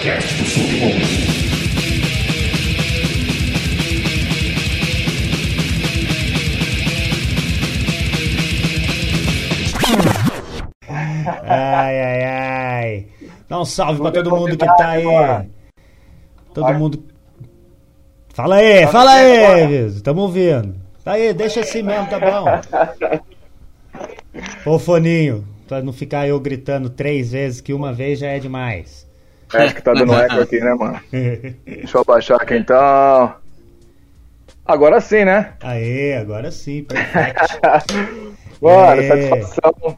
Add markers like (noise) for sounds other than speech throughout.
podcast do Submundo. Ai, ai, ai. Dá um salve pra todo mundo que tá aí. Todo mundo. Fala aí, fala aí, Viso. Tamo ouvindo. Tá aí, deixa assim mesmo, tá bom. (laughs) Ô, Foninho, pra não ficar eu gritando três vezes, que uma vez já é demais. É, acho que tá dando eco aqui, né, mano? (laughs) Deixa eu abaixar aqui então. Agora sim, né? Aê, agora sim, perfeito. (laughs) Mano, É. satisfação.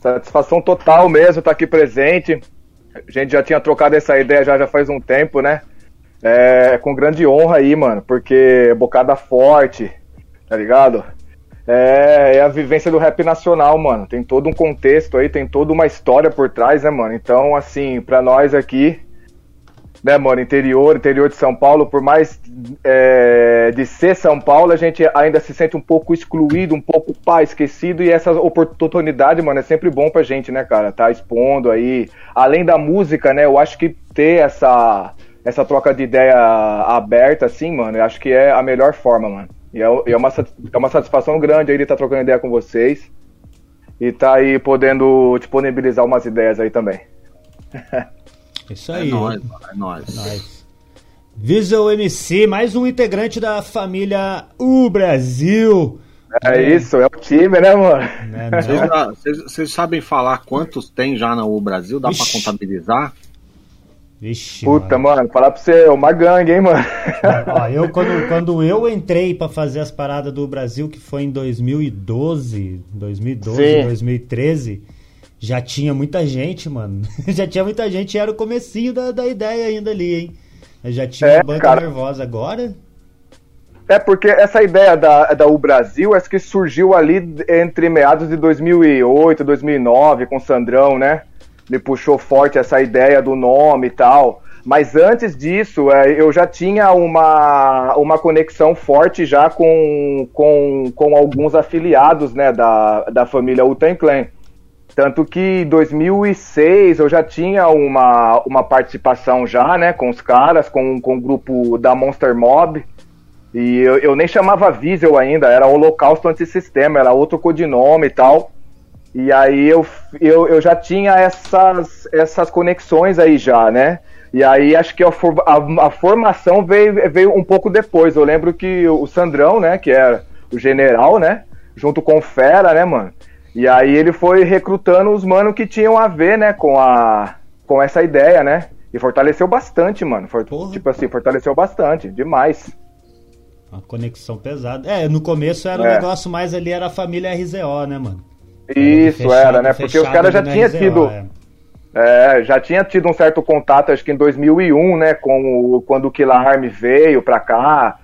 Satisfação total mesmo estar aqui presente. A gente já tinha trocado essa ideia já, já faz um tempo, né? É, com grande honra aí, mano, porque é bocada forte, tá ligado? É, é a vivência do rap nacional, mano. Tem todo um contexto aí, tem toda uma história por trás, né, mano? Então, assim, pra nós aqui, né, mano, interior, interior de São Paulo, por mais é, de ser São Paulo, a gente ainda se sente um pouco excluído, um pouco pá, esquecido, e essa oportunidade, mano, é sempre bom pra gente, né, cara, tá expondo aí, além da música, né, eu acho que ter essa, essa troca de ideia aberta, assim, mano, eu acho que é a melhor forma, mano, e é, é, uma, é uma satisfação grande aí de estar trocando ideia com vocês, e tá aí podendo disponibilizar umas ideias aí também. (laughs) Isso É aí. nóis, mano, é nóis. Nós. Visual MC, mais um integrante da família U Brasil. É isso, é o time, né, mano? Né, Vocês, sabem falar quantos tem já no Brasil? Dá pra Ixi. contabilizar? Vixe, Puta, mano. mano, falar pra você, é uma gangue, hein, mano? Ó, eu, quando, quando eu entrei pra fazer as paradas do Brasil, que foi em 2012, 2012, Sim. 2013, já tinha muita gente, mano. (laughs) já tinha muita gente era o comecinho da, da ideia ainda ali, hein? Já tinha É, banca cara. nervosa agora. É porque essa ideia da, da U Brasil, acho que surgiu ali entre meados de 2008, 2009, com o Sandrão, né? Me puxou forte essa ideia do nome e tal. Mas antes disso, é, eu já tinha uma, uma conexão forte já com, com, com alguns afiliados, né, da, da família Uten Clan. Tanto que em 2006 eu já tinha uma, uma participação já, né, com os caras, com, com o grupo da Monster Mob. E eu, eu nem chamava Visel ainda, era Holocausto Antissistema, era outro codinome e tal. E aí eu, eu, eu já tinha essas, essas conexões aí já, né? E aí acho que a, a- a formação veio, veio um pouco depois. Eu lembro que o Sandrão, né, que era o general, né? Junto com o Fera, né, mano? E aí ele foi recrutando os manos que tinham a ver, né, com, a, com essa ideia, né? E fortaleceu bastante, mano. For- tipo assim, fortaleceu bastante, demais. Uma conexão pesada. É, no começo era um É. negócio mais ali, era a família RZO, né, mano? Isso, fechado- era, né? Porque os caras já tinham tido. é. É, já tinha tido um certo contato, acho que em 2001, né, com o, quando o Killarm veio pra cá,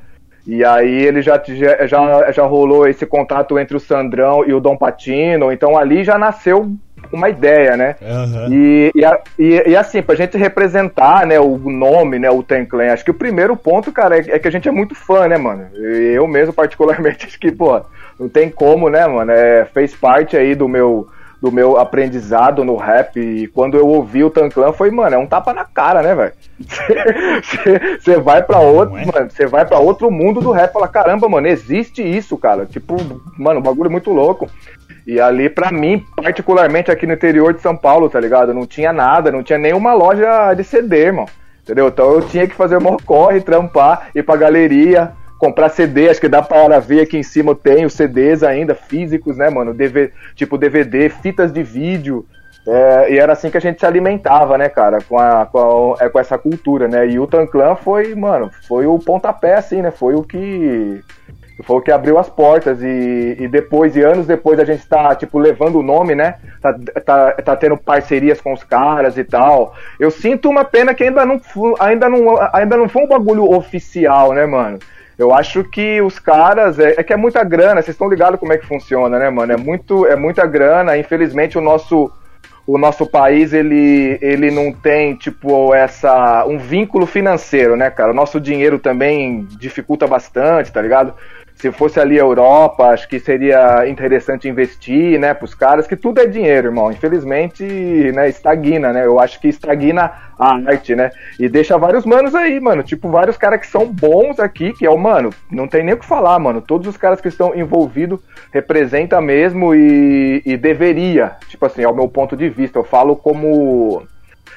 e aí ele já, já, já, rolou esse contato entre o Sandrão e o Dom Patino, então ali já nasceu uma ideia, né? Aham. E, e- e assim, pra gente representar, né, o nome, né, o Ten Clan, acho que o primeiro ponto, cara, é, é que a gente é muito fã, né, mano? Eu mesmo, particularmente, (laughs) acho que, pô, não tem como, né, mano? É, fez parte aí do meu, do meu aprendizado no rap. E quando eu ouvi o Tan Clan, foi, mano, é um tapa na cara, né, velho? (laughs) Você vai pra outro, é? mano, você vai pra outro mundo do rap, fala, caramba, mano, existe isso, cara. Tipo, mano, o bagulho é muito louco. E ali, pra mim, particularmente aqui no interior de São Paulo, tá ligado? Não tinha nada, não tinha nenhuma loja de CD, irmão. Entendeu? Então eu tinha que fazer o corre, trampar, ir pra galeria, comprar CD, acho que dá para ver aqui em cima eu tenho CDs ainda, físicos, né, mano? DV, tipo DVD, fitas de vídeo. É, e era assim que a gente se alimentava, né, cara, com, a, com, a- é, com essa cultura, né? E o Tanclan foi, mano, foi o pontapé, assim, né? Foi o que. Foi o que abriu as portas e, e depois, e anos depois, a gente tá, tipo, levando o nome, né? Tá, tá, tá tendo parcerias com os caras e tal. Eu sinto uma pena que ainda não, ainda não, ainda não foi um bagulho oficial, né, mano? Eu acho que os caras. É, é que é muita grana, vocês estão ligados como é que funciona, né, mano? É, muito, é muita grana. Infelizmente, o nosso o nosso país ele, ele não tem tipo essa um vínculo financeiro, né, cara? O nosso dinheiro também dificulta bastante, tá ligado? Se fosse ali a Europa, acho que seria interessante investir, né, pros caras, que tudo é dinheiro, irmão. Infelizmente, né, estagna, né? Eu acho que estagna a arte, né? E deixa vários manos aí, mano. Tipo, vários caras que são bons aqui, que é o, mano, não tem nem o que falar, mano. Todos os caras que estão envolvidos representa mesmo e, e deveria. Tipo assim, é o meu ponto de vista. Eu falo como.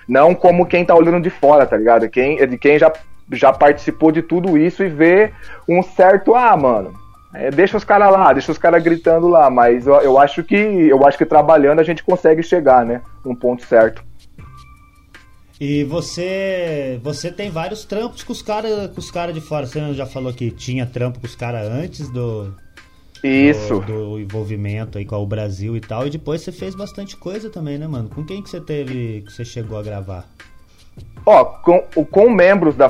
Não como quem tá olhando de fora, tá ligado? Quem, de quem já já participou de tudo isso e vê um certo, ah, mano, é, deixa os caras lá, deixa os caras gritando lá, mas eu, eu, acho que eu acho que trabalhando a gente consegue chegar, né, num ponto certo. E você você tem vários trampos com os caras com os cara de fora. Você já falou que tinha trampo com os caras antes do isso do, do, envolvimento aí com o Brasil e tal. E depois você fez bastante coisa também, né, mano? Com quem que você teve que você chegou a gravar? Ó, com, com membros da,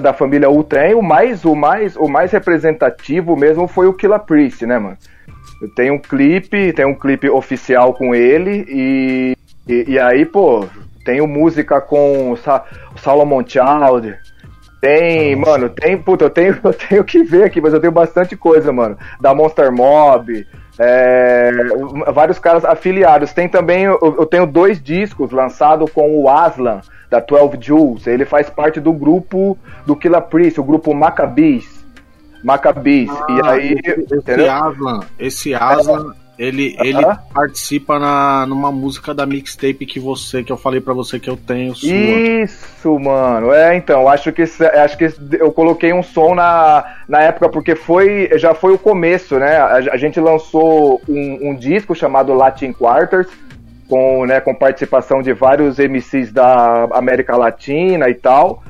da família Ultran, o mais, o, mais, o mais representativo mesmo foi o Killa Priest, né, mano? Tem um clipe, tem um clipe oficial com ele e, e, e aí, pô, tenho música com o, Sa o Solomon Child, tem, Nossa. mano, tem, puta, eu tenho, (laughs) eu tenho que ver aqui, mas eu tenho bastante coisa, mano. Da Monster Mob, é, vários caras afiliados. Tem também, eu, eu tenho dois discos lançados com o Aslan, da 12 Jules. Ele faz parte do grupo do Killa Priest, o grupo Maccabees. Maccabees. Ah, e aí. Esse, esse Aslan, esse Aslan. É. Ele, uh -huh. ele participa na, numa música da mixtape que você, que eu falei para você que eu tenho sua. Isso, mano. É, então, acho que acho que eu coloquei um som na, na época porque foi já foi o começo, né? A, a gente lançou um, um disco chamado Latin Quarters com, né, com participação de vários MCs da América Latina e tal.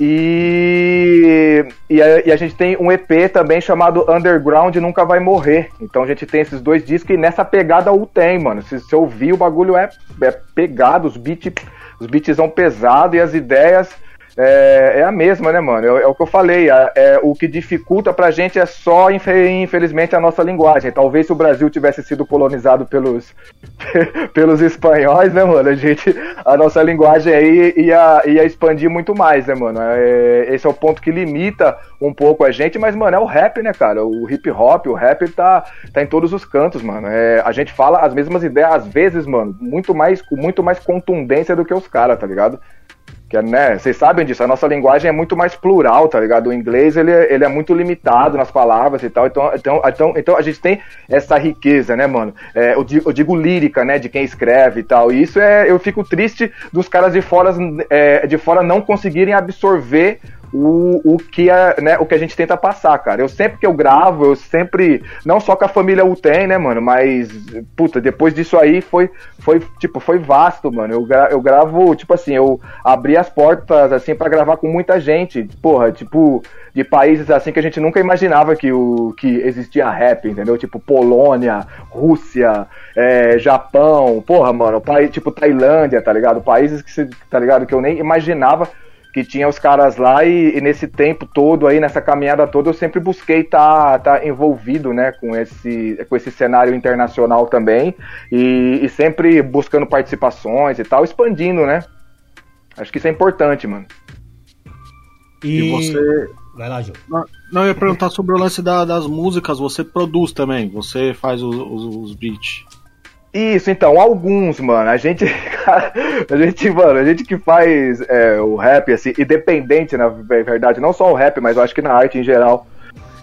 E, e a, e, a, gente tem um EP também chamado Underground Nunca Vai Morrer. Então a gente tem esses dois discos e nessa pegada o tem, mano. Se você ouvir, o bagulho é, é pegado, os beats, os são pesados e as ideias é, é a mesma, né, mano? É, é o que eu falei. É, o que dificulta pra gente é só, infelizmente, a nossa linguagem. Talvez se o Brasil tivesse sido colonizado pelos, (laughs) pelos espanhóis, né, mano? A gente, a nossa linguagem aí ia, ia expandir muito mais, né, mano? É, esse é o ponto que limita um pouco a gente, mas, mano, é o rap, né, cara? O hip hop, o rap tá, tá em todos os cantos, mano. É, a gente fala as mesmas ideias, às vezes, mano, muito mais, com muito mais contundência do que os caras, tá ligado? Que é, né, vocês sabem disso, a nossa linguagem é muito mais plural, tá ligado? O inglês, ele, é, ele é muito limitado nas palavras e tal, então, então, então, então a gente tem essa riqueza, né, mano? É, eu, digo, eu, digo, lírica, né, de quem escreve e tal, e isso é, eu fico triste dos caras de fora, é, de fora não conseguirem absorver o, o, que a, né, o que a gente tenta passar, cara. Eu sempre que eu gravo, eu sempre. Não só com a família Uten, né, mano? Mas, puta, depois disso aí foi, foi tipo, foi vasto, mano. Eu, gra, eu gravo, tipo assim, eu abri as portas, assim, para gravar com muita gente. Porra, tipo, de países assim que a gente nunca imaginava que, o, que existia rap, entendeu? Tipo, Polônia, Rússia, é, Japão, porra, mano, país, tipo Tailândia, tá ligado? Países que, tá ligado? Que eu nem imaginava que tinha os caras lá e, e, nesse tempo todo aí, nessa caminhada toda, eu sempre busquei estar tá, tá envolvido, né, com esse, com esse cenário internacional também e, e, sempre buscando participações e tal, expandindo, né? Acho que isso é importante, mano. E, e você... Vai lá, Jô. Não, não, eu ia perguntar sobre o lance da, das músicas, você produz também, você faz os, os, os beats. Isso, então, alguns, mano. A gente, (laughs) a gente, mano, a gente que faz é, o rap, assim, independente, na verdade, não só o rap, mas eu acho que na arte em geral,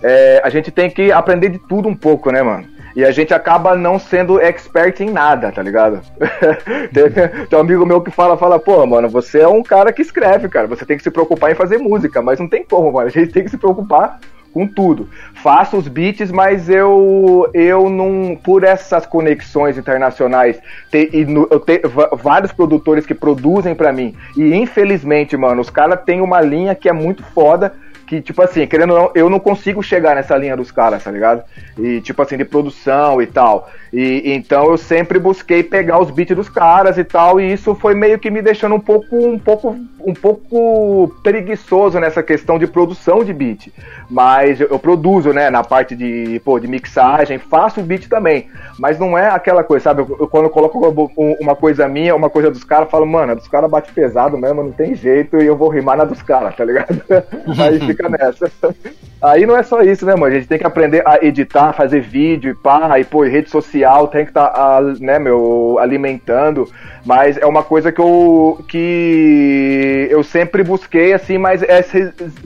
é, a gente tem que aprender de tudo um pouco, né, mano? E a gente acaba não sendo expert em nada, tá ligado? (laughs) tem, tem um amigo meu que fala, fala, pô, mano, você é um cara que escreve, cara. Você tem que se preocupar em fazer música, mas não tem como, mano. A gente tem que se preocupar com tudo. Faço os beats, mas eu eu não por essas conexões internacionais te, e no, eu tenho vários produtores que produzem para mim e infelizmente, mano, os caras têm uma linha que é muito foda que, tipo assim, querendo ou não, eu não consigo chegar nessa linha dos caras, tá ligado? E, tipo assim, de produção e tal. E então eu sempre busquei pegar os beats dos caras e tal, e isso foi meio que me deixando um pouco, um pouco um pouco preguiçoso nessa questão de produção de beat. Mas eu, eu produzo, né, na parte de, pô, de mixagem, faço beat também. Mas não é aquela coisa, sabe? Eu, eu, quando eu coloco uma coisa minha, uma coisa dos caras, falo, mano, a dos caras bate pesado mesmo, não tem jeito, e eu vou rimar na dos caras, tá ligado? (laughs) Aí fica nessa. (laughs) Aí não é só isso, né, mano? A gente tem que aprender a editar, fazer vídeo e pá, e pô, rede social, tem que estar, tá, né, meu, alimentando. Mas é uma coisa que eu, que eu sempre busquei, assim, mas é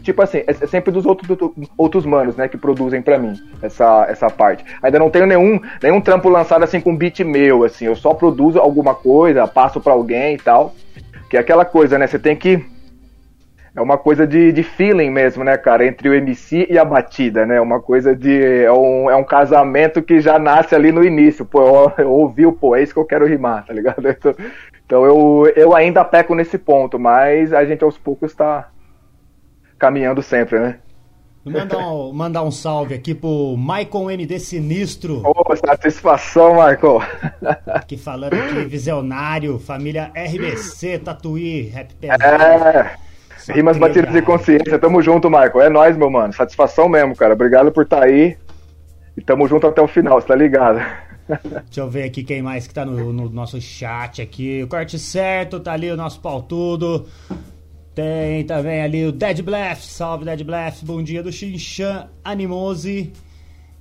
tipo assim, é sempre dos outros, outros manos, né, que produzem para mim essa, essa parte. Ainda não tenho nenhum, nenhum trampo lançado assim com beat meu, assim, eu só produzo alguma coisa, passo para alguém e tal. Que é aquela coisa, né? Você tem que é uma coisa de, de feeling mesmo, né, cara? Entre o MC e a batida, né? Uma coisa de. É um, é um casamento que já nasce ali no início. Pô, eu, eu ouvi o pô, é isso que eu quero rimar, tá ligado? (laughs) Então, então eu, eu ainda peco nesse ponto, mas a gente aos poucos está caminhando sempre, né? Mandar um, mandar um salve aqui pro Michael MD Sinistro. Oh, satisfação, Michael. (laughs) Aqui falando aqui, visionário, família RBC, Tatuí, Rap Pesado. É. Rimas batidas de consciência. Tamo junto, Marco. É nóis, meu mano. Satisfação mesmo, cara. Obrigado por estar tá aí. E tamo junto até o final, você tá ligado? (laughs) Deixa eu ver aqui quem mais que tá no, no, nosso chat aqui. O corte certo, tá ali o nosso pau tudo. Tem também ali o Dead Blast. Salve, Dead Blast. Bom dia do Xinchan Animose.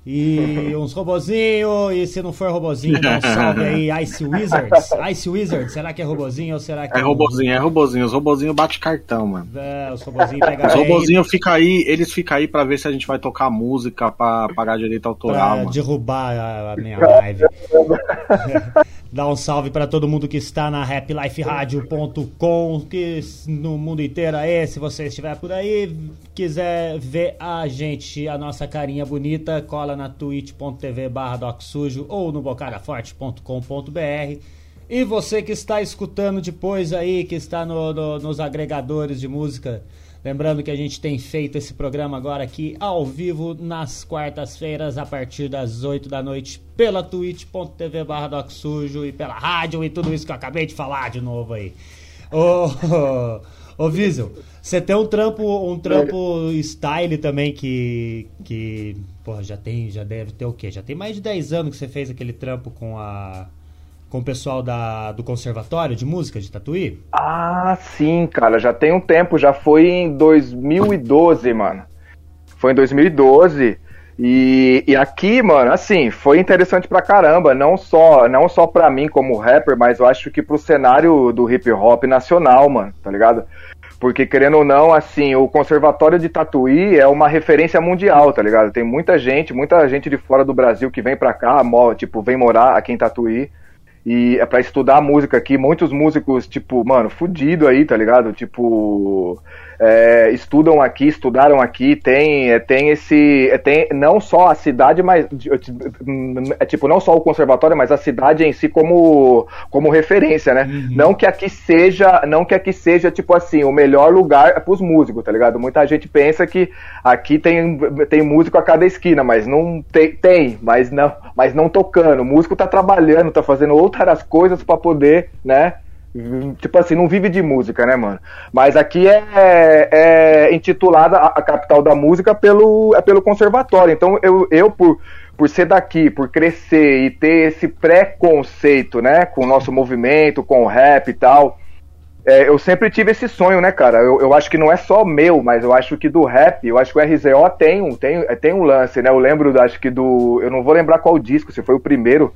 E (laughs) uns robozinho, e se não for robozinho, dá um (laughs) salve aí, Ice Wizards. Ice Wizards, será que é robozinho ou será que é. É robozinho, é robozinho. Os robozinhos bate cartão, mano. É, os robozinhos pegam. Os robozinhos ficam aí, eles ficam aí pra ver se a gente vai tocar música pra pagar direito autoral, pra mano. derrubar a, a minha live. (laughs) Dá um salve para todo mundo que está na rapliferadio.com, que no mundo inteiro aí, se você estiver por aí, quiser ver a gente, a nossa carinha bonita, cola na twitch.tv barra docsujo ou no bocadaforte.com.br. E você que está escutando depois aí, que está no, no, nos agregadores de música, Lembrando que a gente tem feito esse programa agora aqui ao vivo nas quartas-feiras a partir das 8 da noite pela twitch.tv barra Sujo e pela rádio e tudo isso que eu acabei de falar de novo aí. Ô, (laughs) ô, Visel, você tem um trampo, um trampo style também que, que porra, já tem, já deve ter o quê? Já tem mais de 10 anos que você fez aquele trampo com a com o pessoal da, do Conservatório de Música de Tatuí? Ah, sim, cara, já tem um tempo, já foi em 2012, mano. Foi em 2012. E, e aqui, mano, assim, foi interessante pra caramba, não só, não só pra mim como rapper, mas eu acho que pro cenário do hip hop nacional, mano, tá ligado? Porque, querendo ou não, assim, o Conservatório de Tatuí é uma referência mundial, tá ligado? Tem muita gente, muita gente de fora do Brasil que vem pra cá, tipo, vem morar aqui em Tatuí. E é pra estudar música aqui, muitos músicos, tipo, mano, fudido aí, tá ligado? Tipo, é, estudam aqui, estudaram aqui, tem, é, tem esse. É, tem não só a cidade, mas. É tipo, não só o conservatório, mas a cidade em si como, como referência, né? Uhum. Não que aqui seja. Não que aqui seja, tipo assim, o melhor lugar pros músicos, tá ligado? Muita gente pensa que aqui tem, tem músico a cada esquina, mas não tem, tem, mas não, mas não tocando. O músico tá trabalhando, tá fazendo outras coisas para poder, né? Tipo assim, não vive de música, né, mano? Mas aqui é, é intitulada a, capital da música pelo, é pelo conservatório. Então eu, eu por, por ser daqui, por crescer e ter esse preconceito, né, com o nosso movimento, com o rap e tal, é, eu sempre tive esse sonho, né, cara? Eu, eu acho que não é só meu, mas eu acho que do rap, eu acho que o RZO tem um, tem, tem um lance, né? Eu lembro, acho que do. Eu não vou lembrar qual disco, se foi o primeiro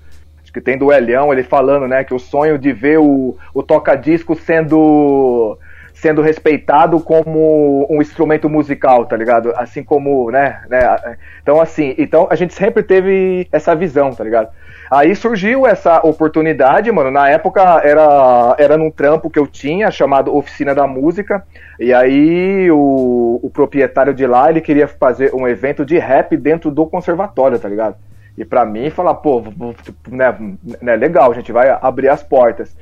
que tem do Elião, ele falando, né, que o sonho de ver o, o toca-disco sendo sendo respeitado como um instrumento musical, tá ligado? Assim como, né, né? Então, assim, então a gente sempre teve essa visão, tá ligado? Aí surgiu essa oportunidade, mano. Na época era, era num trampo que eu tinha chamado Oficina da Música. E aí o, o proprietário de lá ele queria fazer um evento de rap dentro do conservatório, tá ligado? E para mim, falar, pô, né, né, legal, a gente vai abrir as portas.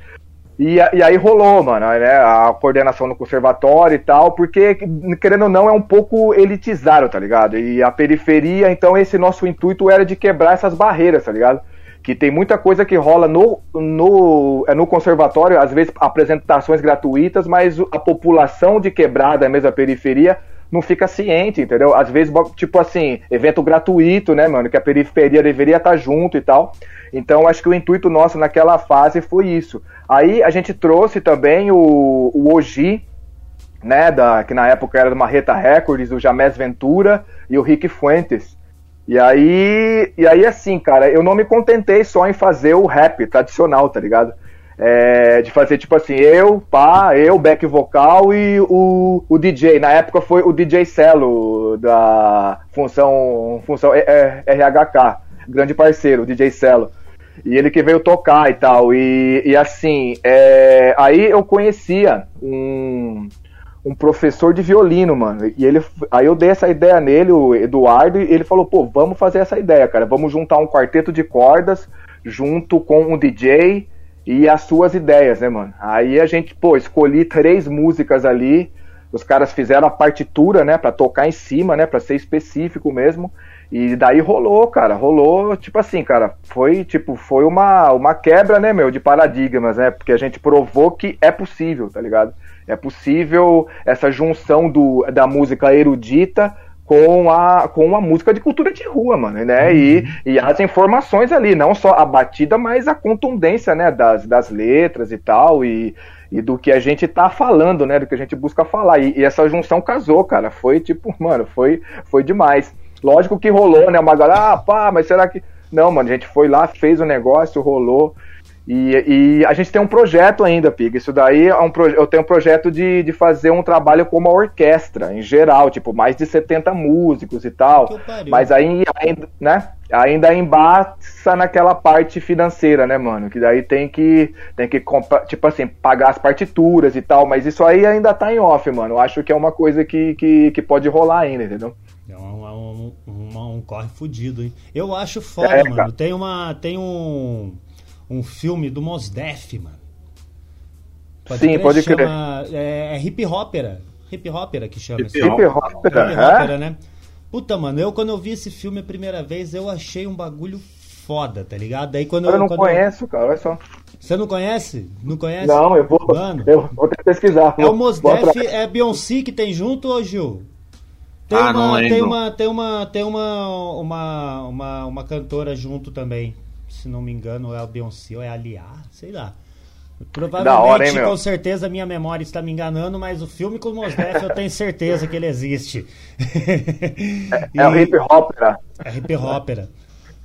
E, e aí rolou, mano, né, a coordenação no conservatório e tal, porque, querendo ou não, é um pouco elitizado, tá ligado? E a periferia, então esse nosso intuito era de quebrar essas barreiras, tá ligado? que tem muita coisa que rola no, no, é no conservatório, às vezes apresentações gratuitas, mas a população de quebrada, mesmo a periferia, não fica ciente, entendeu? Às vezes, tipo assim, evento gratuito, né, mano, que a periferia deveria estar junto e tal. Então, acho que o intuito nosso naquela fase foi isso. Aí a gente trouxe também o, o Oji, né, da, que na época era do Marreta Records, o Jamés Ventura e o Rick Fuentes. E aí, e aí, assim, cara, eu não me contentei só em fazer o rap tradicional, tá ligado? É, de fazer tipo assim, eu, pá, eu, back vocal e o, o DJ. Na época foi o DJ Celo, da função, função RHK, grande parceiro, o DJ Celo. E ele que veio tocar e tal. E, e assim, é, aí eu conhecia um um professor de violino, mano. E ele, aí eu dei essa ideia nele, o Eduardo, e ele falou: pô, vamos fazer essa ideia, cara. Vamos juntar um quarteto de cordas junto com um DJ e as suas ideias, né, mano? Aí a gente, pô, escolhi três músicas ali. Os caras fizeram a partitura, né, para tocar em cima, né, para ser específico mesmo. E daí rolou, cara, rolou, tipo assim, cara, foi tipo, foi uma, uma quebra, né, meu, de paradigmas, né? Porque a gente provou que é possível, tá ligado? É possível essa junção do, da música erudita com a, com a música de cultura de rua, mano, né? Uhum. E, e as informações ali, não só a batida, mas a contundência, né, das, das letras e tal, e, e do que a gente tá falando, né, do que a gente busca falar. E, e essa junção casou, cara, foi tipo, (laughs) mano, foi, foi demais. Lógico que rolou, né, uma galera, ah, pá, mas será que... Não, mano, a gente foi lá, fez o negócio, rolou, e, e, a gente tem um projeto ainda, Pig. Isso daí é um eu tenho um projeto de, de fazer um trabalho com uma orquestra, em geral, tipo, mais de 70 músicos e tal. Mas aí ainda, né? Ainda embaça naquela parte financeira, né, mano? Que daí tem que, tem que tipo assim, pagar as partituras e tal. Mas isso aí ainda tá em off, mano. Eu acho que é uma coisa que, que, que pode rolar ainda, entendeu? É um, um, um, um corre fudido, hein? Eu acho foda, é, mano. Tem uma. Tem um um filme do Mos Def, mano. Pode Sim, crer, pode crer. Chama, é, é hip hopera. Hip hopera que chama. Hip, hip hopera, hip hopera, né? Puta, mano, eu quando eu vi esse filme a primeira vez, eu achei um bagulho foda, tá ligado? Daí quando eu, eu não quando conheço, eu... cara, olha só. Você não conhece? Não conhece? Não, eu vou. Mano, eu vou ter que pesquisar. É o Mos Def, é Beyoncé que tem junto, ô Gil? Tem ah, uma, tem uma, tem uma, tem uma, uma, uma, uma cantora junto também se não me engano, é a Beyoncé ou é a Lia, sei lá. Provavelmente, hora, hein, com certeza, minha memória está me enganando, mas o filme com o Mos Def eu tenho certeza que ele existe. É, e, é o hip hopera. É hip hopera.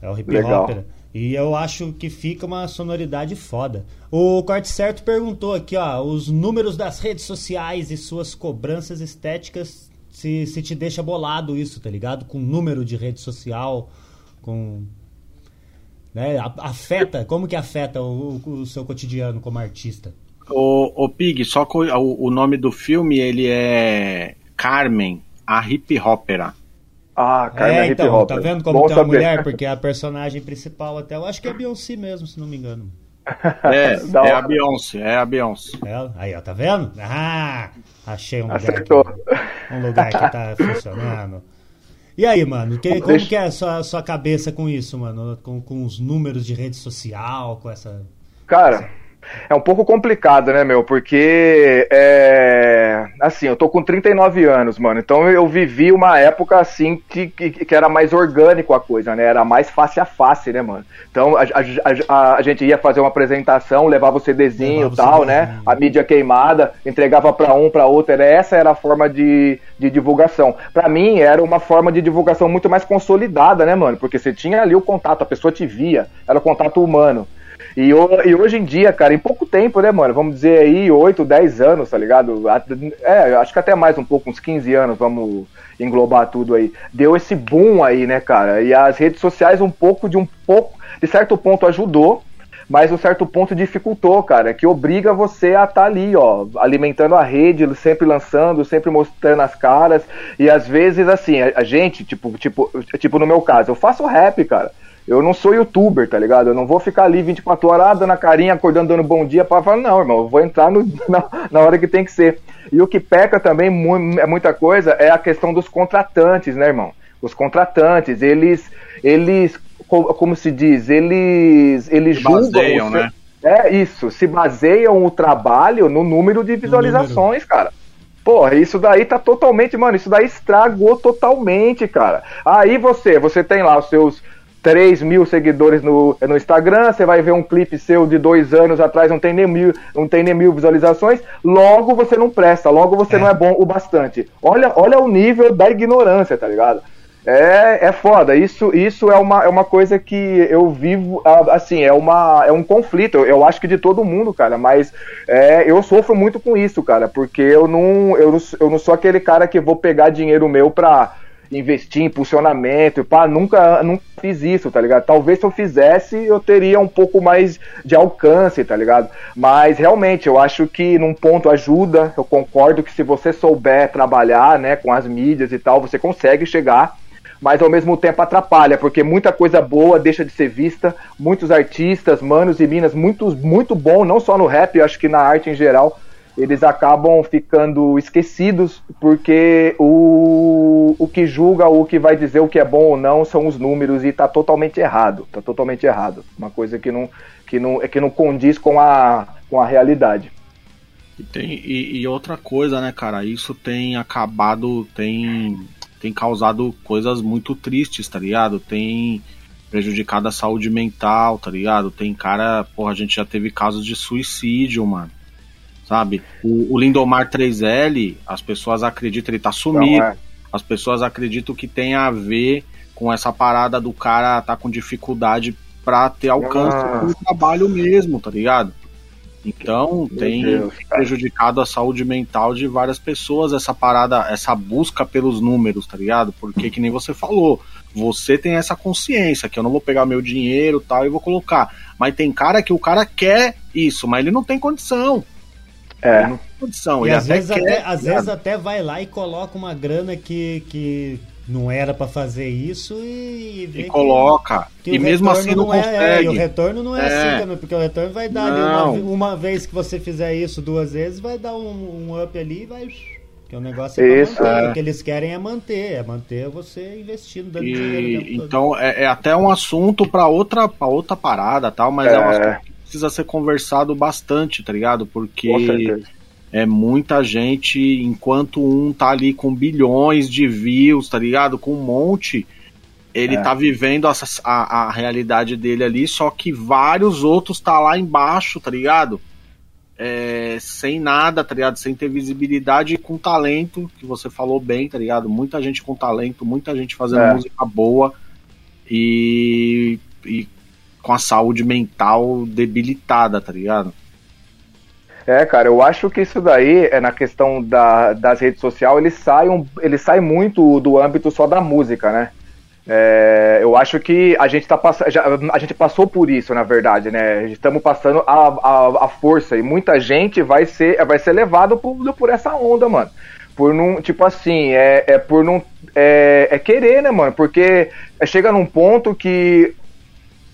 É o hip hopera. E eu acho que fica uma sonoridade foda. O Corte Certo perguntou aqui, ó, os números das redes sociais e suas cobranças estéticas, se, se te deixa bolado isso, tá ligado? Com número de rede social, com né? Afeta, como que afeta o, o seu cotidiano como artista? O, o Pig, só que o, o nome do filme ele é Carmen, a hip hopera. Ah, Carmen é, então, hip tá vendo como Bom tem uma saber. mulher? (laughs) Porque a personagem principal até, eu acho que é a Beyoncé mesmo, se não me engano. É, (laughs) é a Beyoncé, é a Beyoncé. É, aí, ó, tá vendo? Ah, achei um lugar, que, um lugar que tá funcionando. E aí, mano, que, como Deixa... que é a sua, sua cabeça com isso, mano? Com, com os números de rede social, com essa. Cara, é um pouco complicado, né, meu? Porque, é, assim, eu tô com 39 anos, mano. Então eu vivi uma época, assim, que, que, que era mais orgânico a coisa, né? Era mais face a face, né, mano? Então a, a, a, a gente ia fazer uma apresentação, levava o CDzinho e tal, né? A mídia queimada, entregava para um, para outro. Era, essa era a forma de, de divulgação. Para mim, era uma forma de divulgação muito mais consolidada, né, mano? Porque você tinha ali o contato, a pessoa te via, era o contato humano. E, e, hoje em dia, cara, em pouco tempo, né, mano? Vamos dizer aí 8, 10 anos, tá ligado? É, acho que até mais um pouco, uns 15 anos, vamos englobar tudo aí. Deu esse boom aí, né, cara? E as redes sociais um pouco de um pouco, de certo ponto ajudou, mas um certo ponto dificultou, cara, que obriga você a estar tá ali, ó, alimentando a rede, sempre lançando, sempre mostrando as caras, e às vezes, assim, a, gente, tipo, tipo, tipo no meu caso, eu faço rap, cara, eu não sou youtuber, tá ligado? Eu não vou ficar ali 24 horas dando a carinha, acordando, dando bom dia para falar, não, irmão, eu vou entrar no, (laughs) na, na, hora que tem que ser. E o que peca também é muita coisa é a questão dos contratantes, né, irmão? Os contratantes, eles, eles como, como se diz, eles, eles Se julgam. baseiam, seu- né? É isso, se baseiam o trabalho no número de visualizações, cara. Porra, isso daí tá totalmente, mano, isso daí estragou totalmente, cara. Aí você, você tem lá os seus 3 mil seguidores no, no Instagram, você vai ver um clipe seu de dois anos atrás, não tem nem mil, não tem nem mil visualizações, logo você não presta, logo você É. não é bom o bastante. Olha, olha o nível da ignorância, tá ligado? É, é foda. Isso, isso é, uma, é uma coisa que eu vivo, assim, é, uma, é um conflito. Eu, eu acho que de todo mundo, cara. Mas é, eu sofro muito com isso, cara. Porque eu não, eu, não, eu não sou aquele cara que vou pegar dinheiro meu pra investir em impulsionamento. Pá, nunca, nunca fiz isso, tá ligado? Talvez se eu fizesse, eu teria um pouco mais de alcance, tá ligado? Mas realmente, eu acho que num ponto ajuda. Eu concordo que se você souber trabalhar, né, com as mídias e tal, você consegue chegar mas ao mesmo tempo atrapalha, porque muita coisa boa deixa de ser vista, muitos artistas, manos e minas, muitos, muito bom, não só no rap, eu acho que na arte em geral, eles acabam ficando esquecidos, porque o, o que julga, o que vai dizer o que é bom ou não são os números, e tá totalmente errado, tá totalmente errado, uma coisa que não, que não, é que não condiz com a, com a realidade. E, tem, e, e outra coisa, né, cara? Isso tem acabado, tem, tem causado coisas muito tristes, tá ligado? Tem prejudicado a saúde mental, tá ligado? Tem cara, porra, a gente já teve casos de suicídio, mano. Sabe? O, o Lindomar 3L, as pessoas acreditam, ele tá sumido. É, As pessoas acreditam que tem a ver com essa parada do cara tá com dificuldade pra ter alcance Ah. no trabalho mesmo, tá ligado? Então Meu tem Deus, prejudicado a saúde mental de várias pessoas essa parada, essa busca pelos números, tá ligado? Porque que nem você falou, você tem essa consciência que eu não vou pegar meu dinheiro e tal e vou colocar. Mas tem cara que o cara quer isso, mas ele não tem condição. É, não tem condição. E às até vezes, quer, até, tá às vezes até vai lá e coloca uma grana que, que não era pra fazer isso e, vê E que- coloca. que e o mesmo assim não, é- consegue. É, e o retorno não é, É. assim também, porque o retorno vai dar ali Não. uma, uma vez que você fizer isso duas vezes, vai dar um, um up ali e vai. Que o negócio é Isso, pra manter. é. O que eles querem é manter, é manter você investindo, dando dinheiro. E, todo. então é, é até um assunto pra outra, pra outra parada tal, mas é. um É. assunto que precisa ser conversado bastante, tá ligado? Porque é muita gente, enquanto um tá ali com bilhões de views, tá ligado? Com um monte, ele É. tá vivendo essa, a, a realidade dele ali, só que vários outros tá lá embaixo, tá ligado? É, sem nada, tá ligado? Sem ter visibilidade e com talento, que você falou bem, tá ligado? Muita gente com talento, muita gente fazendo É. música boa e, e com a saúde mental debilitada, tá ligado? É, cara, eu acho que isso daí, é na questão da, das redes sociais, ele sai, um, ele sai muito do âmbito só da música, né? É, eu acho que a gente, tá pass... já, a gente passou por isso, na verdade, né? Estamos passando a, a, a força e muita gente vai ser, vai ser levado por, por essa onda, mano. Por não, tipo assim, é, é por não. É, é querer, né, mano? Porque chega num ponto que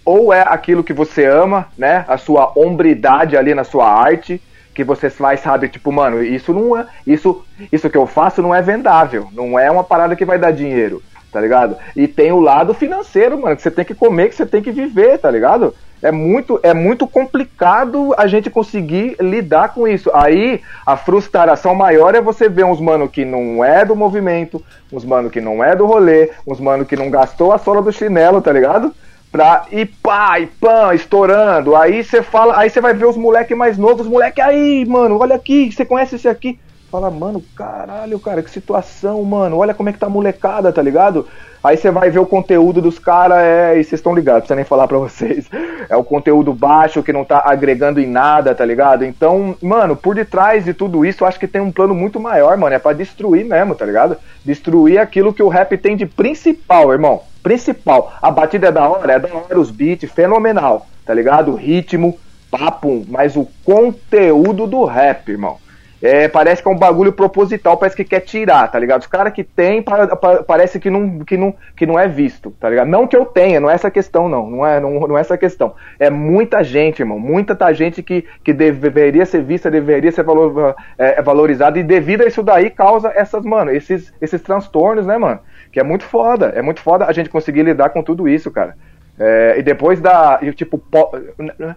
ou é aquilo que você ama, né? A sua hombridade ali na sua arte, que você vai, sabe, tipo, mano, isso não é. Isso, isso que eu faço não é vendável. Não é uma parada que vai dar dinheiro, tá ligado? E tem o lado financeiro, mano, que você tem que comer, que você tem que viver, tá ligado? É muito, é muito complicado a gente conseguir lidar com isso. Aí a frustração maior é você ver uns mano que não é do movimento, uns mano que não é do rolê, uns mano que não gastou a sola do chinelo, tá ligado? Pra e pá, e pã, estourando. Aí você fala, aí você vai ver os moleque mais novos, os moleque aí, mano, olha aqui, você conhece esse aqui? Fala, mano, caralho, cara, que situação, mano. Olha como é que tá a molecada, tá ligado? Aí você vai ver o conteúdo dos caras, é, e vocês estão ligados, precisa nem falar pra vocês. (laughs) É o conteúdo baixo que não tá agregando em nada, tá ligado? Então, mano, por detrás de tudo isso, eu acho que tem um plano muito maior, mano. É pra destruir mesmo, tá ligado? Destruir aquilo que o rap tem de principal, irmão. Principal. A batida é da hora, é da hora os beats, fenomenal, tá ligado? O ritmo, papo, mas o conteúdo do rap, irmão. É, parece que é um bagulho proposital, parece que quer tirar, tá ligado? Os caras que tem, pa- pa- parece que não, que, não, que não é visto, tá ligado? Não que eu tenha, não é essa questão, não. Não é, não, não é essa questão. É muita gente, irmão. Muita tá gente que, que deveria ser vista, deveria ser valor, é, valorizada, e devido a isso daí causa essas, mano, esses, esses transtornos, né, mano? Que é muito foda. É muito foda a gente conseguir lidar com tudo isso, cara. É, e depois da. Tipo,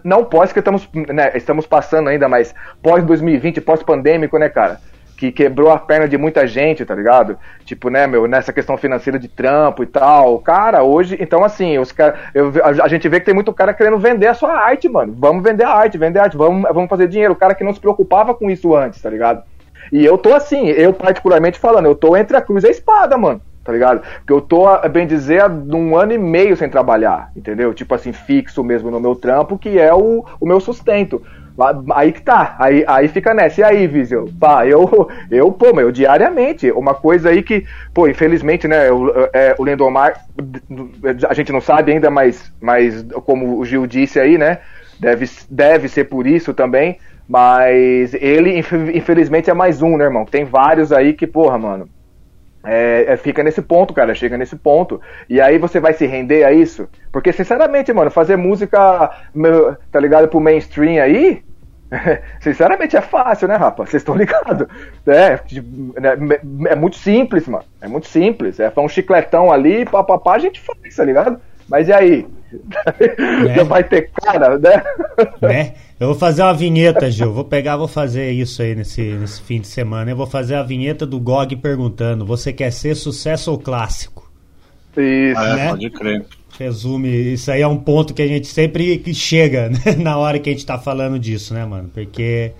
não pós que estamos, né, estamos passando ainda, mas pós 2020, pós-pandêmico, né, cara? Que quebrou a perna de muita gente, tá ligado? Tipo, né, meu, nessa questão financeira de trampo e tal. Cara, hoje. Então, assim, os cara, eu, a, a gente vê que tem muito cara querendo vender a sua arte, mano. Vamos vender a arte, vender a arte, vamos, vamos fazer dinheiro. O cara que não se preocupava com isso antes, tá ligado? E eu tô assim, eu particularmente falando, eu tô entre a cruz e a espada, mano. Tá ligado? Porque eu tô, bem dizer, há um ano e meio sem trabalhar, entendeu? Tipo assim, fixo mesmo no meu trampo, que é o, o meu sustento. Aí que tá, aí, aí fica nessa. E aí, Viseu? Pá, eu, (laughs) eu, pô, meu, diariamente. Uma coisa aí que, pô, infelizmente, né, o, é, o Lendomar, a gente não sabe ainda, mas, mas como o Gil disse aí, né, deve, deve ser por isso também. Mas ele, inf- infelizmente, é mais um, né, irmão? Tem vários aí que, porra, mano, é, é, fica nesse ponto, cara, chega nesse ponto. E aí você vai se render a isso? Porque, sinceramente, mano, fazer música, tá ligado, pro mainstream aí, (laughs) sinceramente é fácil, né, rapaz? Vocês estão ligados? É, né, é muito simples, mano. É muito simples. É um chicletão ali, papapá, a gente faz, tá ligado? Mas e aí? Já vai ter cara, né? né? Eu vou fazer uma vinheta, Gil. Vou pegar, vou fazer isso aí nesse, nesse fim de semana. Eu vou fazer a vinheta do GOG perguntando: você quer ser sucesso ou clássico? Isso. É, né? pode crer. Resume, isso aí é um ponto que a gente sempre que chega né? (laughs) na hora que a gente tá falando disso, né, mano? Porque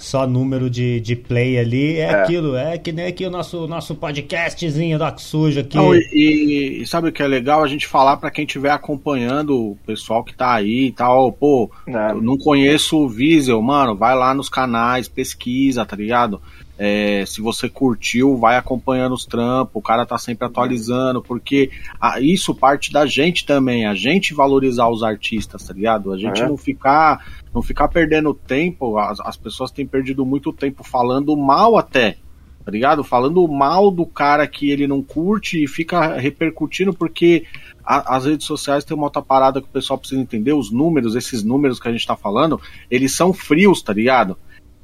só número de, de play ali é, aquilo, é que nem aqui o nosso, nosso podcastzinho do Sujo aqui. Não, e, e- e sabe o que é legal a gente falar pra quem estiver acompanhando o pessoal que tá aí e tal, pô, Não. eu não conheço o Visel, mano, vai lá nos canais, pesquisa, tá ligado? É, se você curtiu, vai acompanhando os trampos, o cara tá sempre atualizando, porque ah, isso parte da gente também, a gente valorizar os artistas, tá ligado? A gente É. não ficar não ficar perdendo tempo, as, as pessoas têm perdido muito tempo falando mal até, tá ligado? Falando mal do cara que ele não curte e fica repercutindo, porque a- as redes sociais têm uma outra parada que o pessoal precisa entender, os números, esses números que a gente tá falando, eles são frios, tá ligado?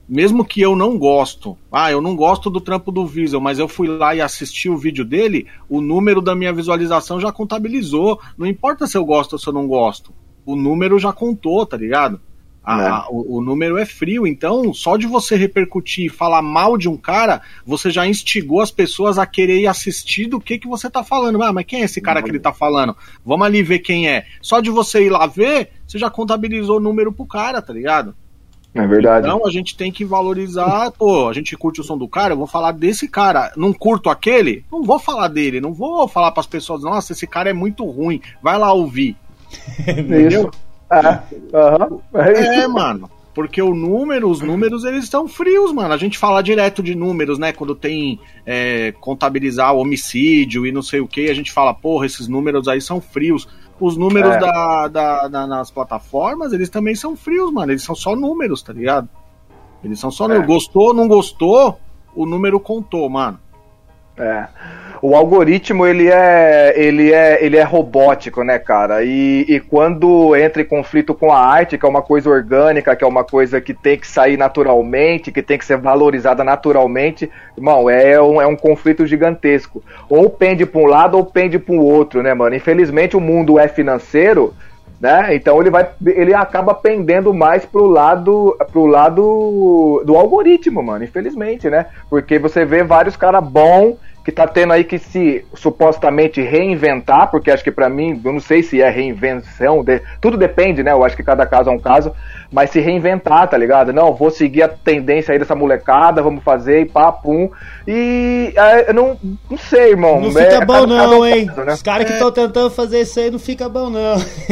Mesmo que eu não gosto, ah, eu não gosto do trampo do Visel, mas eu fui lá e assisti o vídeo dele, o número da minha visualização já contabilizou. Não importa se eu gosto ou se eu não gosto, o número já contou, tá ligado? A- É. o, o número é frio, então só de você repercutir e falar mal de um cara, você já instigou as pessoas a querer ir assistir do que, que você tá falando. Ah, mas quem é esse cara que ele tá falando? Vamos ali ver quem é. Só de você ir lá ver, você já contabilizou o número pro cara, tá ligado? É verdade. Então a gente tem que valorizar, pô, a gente curte o som do cara, eu vou falar desse cara. Não curto aquele? Não vou falar dele, não vou falar pras pessoas, nossa, esse cara é muito ruim, vai lá ouvir. (laughs) É, aham. É isso. É, mano. Porque o número, os números, eles estão frios, mano. A gente fala direto de números, né? Quando tem é, contabilizar o homicídio e não sei o que, a gente fala, porra, esses números aí são frios. Os números É. da, da- da- nas plataformas, eles também são frios, mano. Eles são só números, tá ligado? Eles são só É. números. Gostou, não gostou, o número contou, mano. É. O algoritmo ele é, ele é, ele é robótico, né, cara? E, e quando entra em conflito com a arte, que é uma coisa orgânica, que é uma coisa que tem que sair naturalmente, que tem que ser valorizada naturalmente, irmão, é um, é um conflito gigantesco. Ou pende para um lado ou pende para o outro, né, mano? Infelizmente o mundo é financeiro, né? Então ele vai, ele acaba pendendo mais pro lado, pro lado do algoritmo, mano. Infelizmente, né? Porque você vê vários caras bons que tá tendo aí que se supostamente reinventar, porque acho que pra mim, eu não sei se é reinvenção, de- tudo depende, né? Eu acho que cada caso é um caso, mas se reinventar, tá ligado? Não, vou seguir a tendência aí dessa molecada, vamos fazer e pá, pum. E é, eu não, não sei, irmão. Não É, fica bom cada é não, um hein? caso, né? Os caras que estão tentando fazer isso aí não fica bom não.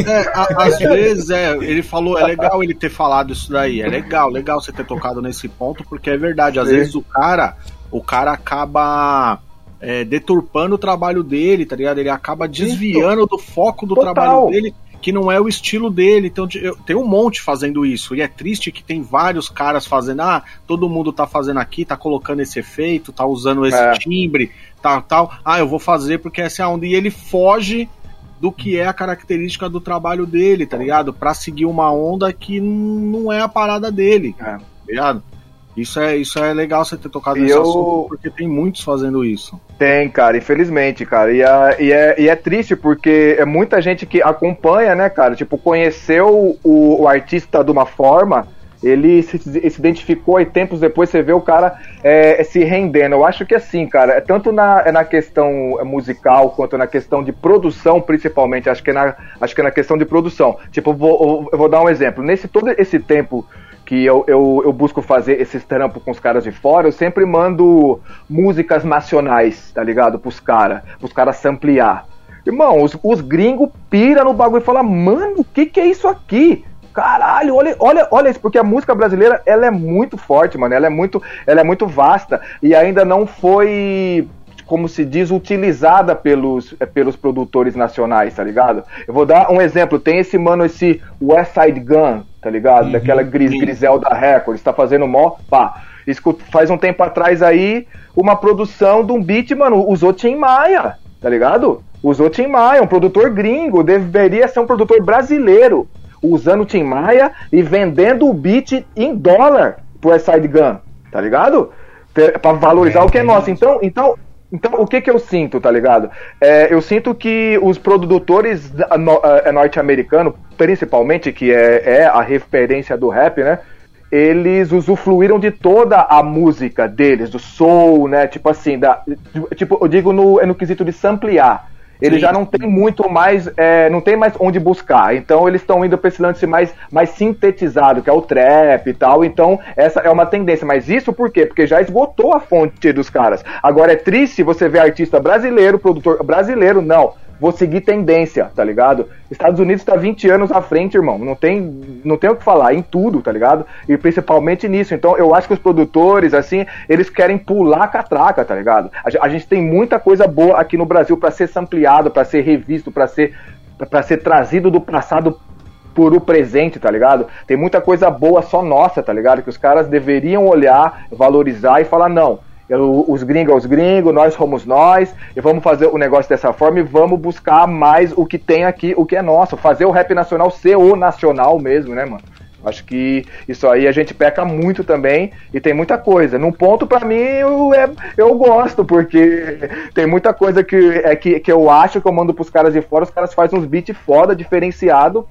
É, a- às vezes, é, ele falou, é legal ele ter falado isso daí, é legal, legal você ter tocado nesse ponto, porque é verdade, às Sim. vezes o cara, o cara acaba é, deturpando o trabalho dele, tá ligado? Ele acaba desviando do foco do Total. trabalho dele, que não é o estilo dele. Então, eu- tem um monte fazendo isso, e é triste que tem vários caras fazendo, ah, todo mundo tá fazendo aqui, tá colocando esse efeito, tá usando esse É. timbre, tal, tal, ah, eu vou fazer porque essa é a onda, e ele foge do que é a característica do trabalho dele, tá ligado? Pra seguir uma onda que não é a parada dele, É. tá ligado? Isso é, isso é legal você ter tocado E nesse eu- assunto, porque tem muitos fazendo isso. Tem, cara, infelizmente, cara. E, a- e é, e é triste porque é muita gente que acompanha, né, cara? Tipo, conheceu o, o artista de uma forma, ele se, se identificou e tempos depois você vê o cara é, se rendendo. Eu acho que assim, cara, é tanto na, é na questão musical quanto na questão de produção, principalmente. Acho que é na, acho que é na questão de produção. Tipo, vou, eu vou dar um exemplo. Nesse todo esse tempo que eu, eu, eu busco fazer esses trampos com os caras de fora, eu sempre mando músicas nacionais, tá ligado? Pros caras, pros caras samplear. Irmão, os, os gringos pira no bagulho e falam, mano, o que que é isso aqui? Caralho, olha, olha, olha isso, porque a música brasileira, ela é muito forte, mano, ela é muito, ela é muito vasta e ainda não foi como se diz, utilizada pelos, eh, pelos produtores nacionais, tá ligado? Eu vou dar um exemplo, tem esse mano, esse West Side Gun, tá ligado? Daquela Gris. Griselda Records, tá fazendo mó, pá. Escu- Faz um tempo atrás aí, uma produção de um beat, mano, usou Tim Maia, tá ligado? Usou Tim Maia, um produtor gringo, deveria ser um produtor brasileiro, usando Tim Maia e vendendo o beat em dólar pro Side Gun, tá ligado? Pra valorizar É, o que é tem nosso. Então, então, então, o que que eu sinto, tá ligado? É, eu sinto que os produtores no- eh, norte-americanos, principalmente, que é, é a referência do rap, né? Eles usufruíram de toda a música deles, do soul, né? Tipo assim, da, tipo, eu digo no, é no quesito de samplear. Sim. já não tem muito mais, é, não tem mais onde buscar. Então eles estão indo para esse lance mais, mais sintetizado, que é o trap e tal. Então essa é uma tendência. Mas isso por quê? Porque já esgotou a fonte dos caras. Agora é triste você ver artista brasileiro, produtor brasileiro, não. Vou seguir tendência, tá ligado? Estados Unidos está 20 anos à frente, irmão. Não tem, não tem o que falar em tudo, tá ligado? E principalmente nisso. Então eu acho que os produtores, assim, eles querem pular a catraca, tá ligado? A, a gente tem muita coisa boa aqui no Brasil para ser sampleado, para ser revisto, para ser para ser trazido do passado por o presente, tá ligado? Tem muita coisa boa só nossa, tá ligado? Que os caras deveriam olhar, valorizar e falar, não, eu- os gringos é os gringos, nós somos nós, e vamos fazer o negócio dessa forma e vamos buscar mais o que tem aqui, o que é nosso, fazer o rap nacional ser o nacional mesmo, né, mano? Acho que isso aí a gente peca muito também e tem muita coisa. Num ponto, pra mim, eu, é- eu gosto, porque tem muita coisa que, é, que, que eu acho que eu mando pros caras de fora, os caras fazem uns beats foda, diferenciado,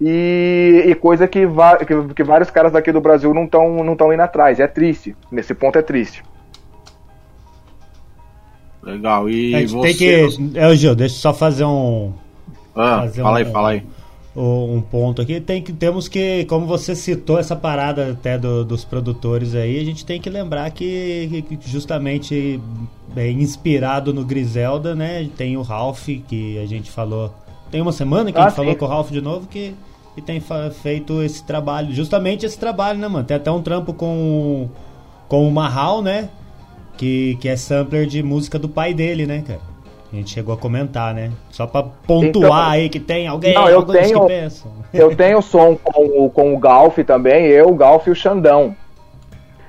e, e coisa que, va- que, que vários caras daqui do Brasil não estão não tão indo atrás. É triste. Nesse ponto é triste. Legal. E você. tem que. É, Gil, deixa eu só fazer um, Ah, fazer fala um- aí, fala aí. Um ponto aqui. Tem que, temos que, como você citou essa parada até do- dos produtores aí, a gente tem que lembrar que, que justamente é, inspirado no Griselda, né? Tem o Ralph, que a gente falou. Tem uma semana que a Ah, gente falou sim. com o Ralph de novo que, que tem feito esse trabalho. Justamente esse trabalho, né, mano? Tem até um trampo com, com o Mahal, né? Que, que é sampler de música do pai dele, né, cara? A gente chegou a comentar, né? Só pra pontuar Então- aí que tem alguém, Não, eu tenho- que pensam. Eu (laughs) tenho som com, o- com o Galf também, eu, o Galf e o Xandão.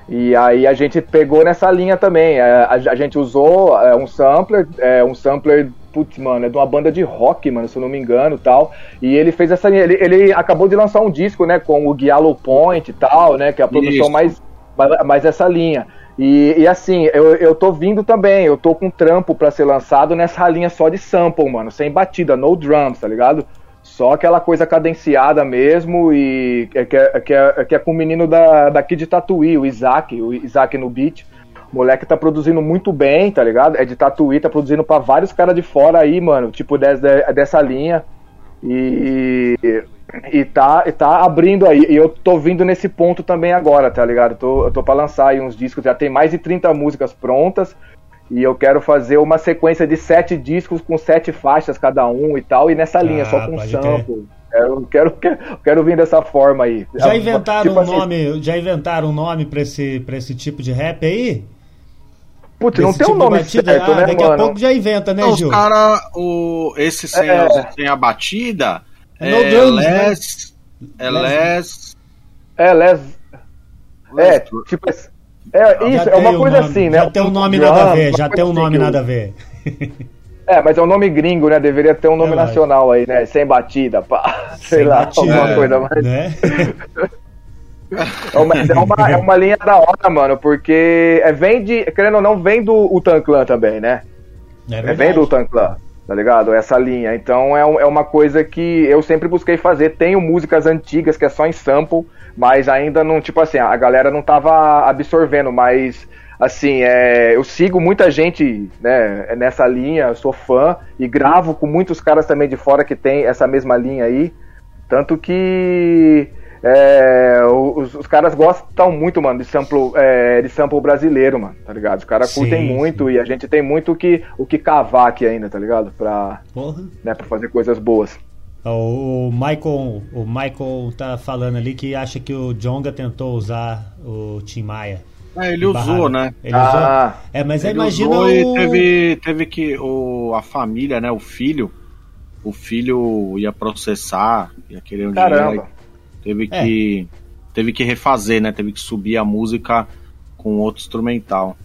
E aí a gente pegou nessa linha também. É, A, a gente usou é, um sampler, é, um sampler, putz, mano, é de uma banda de rock, mano, se eu não me engano tal. E ele fez essa linha. Ele, ele acabou de lançar um disco, né, com o Giallo Point e tal, né, que é a produção Isso. mais, mais essa linha. E, e assim, eu, eu tô vindo também, eu tô com trampo pra ser lançado nessa linha só de sample, mano, sem batida, no drums, tá ligado? Só aquela coisa cadenciada mesmo e que, que, é- que, é, que é com o menino da, daqui de Tatuí, o Isaac, o Isaac no beat. O moleque tá produzindo muito bem, tá ligado? É de Tatuí, tá produzindo pra vários caras de fora aí, mano, tipo dessa linha. E, e, tá, e tá abrindo aí. E eu tô vindo nesse ponto também agora, tá ligado? Tô, eu tô pra lançar aí uns discos, já tem mais de 30 músicas prontas. E eu quero fazer uma sequência de sete discos com sete faixas cada um e tal, e nessa linha, Ah, só com sample. Eu quero, quero, quero vir dessa forma aí. Já inventaram Tipo um assim, nome, já inventaram um nome pra esse, pra esse tipo de rap aí? Putz, não tem um tipo de nome batida? certo, Ah, né, daqui a mano? pouco já inventa, né, Não, os Gil? caras, o, esse sem, É. a, sem a batida É é, no drums, né? less, é less, É, les... É, less- tipo... É, isso, Já é uma um coisa nome- assim, né? Já tem um nome nada a ver, Drums, já tem um coisa nome assim, nada a ver. É, mas é um nome gringo, né? Deveria ter um nome É, nacional aí, né? Sem batida, pá. Sei Sem lá, batida, alguma é. coisa mais. Né? É uma, é, uma, é uma linha da hora, mano, porque é, vem de, querendo ou não, vem do Utan Clan também, né? É, É, vem do Utan Clan, tá ligado? Essa linha. Então é, é uma coisa que eu sempre busquei fazer. Tenho músicas antigas que é só em sample, mas ainda não, tipo assim, a galera não tava absorvendo, mas assim, é, eu sigo muita gente né, nessa linha, sou fã e gravo com muitos caras também de fora que tem essa mesma linha aí. Tanto que é, os, os caras gostam muito, mano, de sample, é, de sample brasileiro, mano, tá ligado? Os caras Sim, curtem muito e a gente tem muito o que, o que cavar aqui ainda, tá ligado? Pra, Porra. né, pra fazer coisas boas. O Michael, o Michael tá falando ali que acha que o Jonga tentou usar o Tim Maia. É, ele usou, né? Ele Ah, usou? É, mas aí Ele imagina usou o... e teve, teve que o, a família, né, o filho, o filho ia processar, ia querer um dinheiro, Caramba. aí teve que teve que refazer, né? Teve que subir a música com outro instrumental.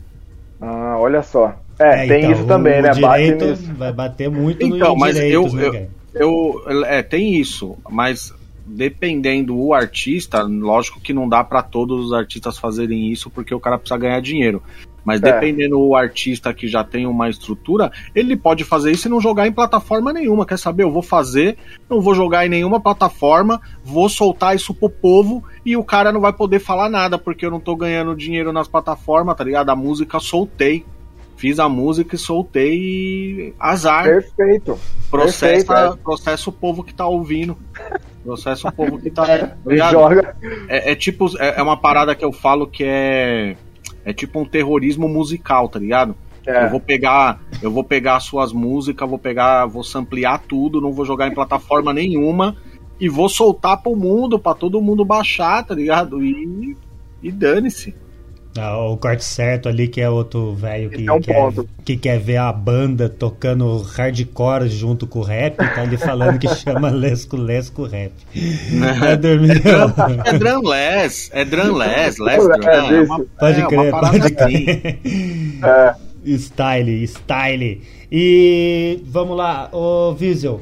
Ah, olha só. É, É, tem então, isso também, o né? Bate Direito nisso. vai bater muito Então, no mas direitos, eu- né, eu-? Eu é, tem isso, mas dependendo o artista, lógico que não dá pra todos os artistas fazerem isso porque o cara precisa ganhar dinheiro. Mas É. dependendo o artista que já tem uma estrutura, ele pode fazer isso e não jogar em plataforma nenhuma. Quer saber? Eu vou fazer, não vou jogar em nenhuma plataforma, vou soltar isso pro povo e o cara não vai poder falar nada porque eu não tô ganhando dinheiro nas plataformas, tá ligado? A música soltei. Fiz a música e soltei e azar. Perfeito. Processa, Perfeito, processa o povo que tá ouvindo. (laughs) Processa o povo que tá. É, joga. É, é tipo, é, é uma parada que eu falo que é. É tipo um terrorismo musical, tá ligado? É. Eu vou pegar, eu vou pegar as suas músicas, vou pegar, vou samplear tudo, não vou jogar em plataforma nenhuma e vou soltar pro mundo, pra todo mundo baixar, tá ligado? E, e dane-se. Ah, o corte certo ali, que é outro velho que, é um quer, que quer ver a banda tocando hardcore junto com o rap, tá ali falando que (laughs) chama Lesco Lesco Rap. Vai dormir. É drumless, é drumless, less É, drum, é uma, Pode é uma crer, parada pode assim. crer. É. Style, style. E vamos lá, ô Wiesel.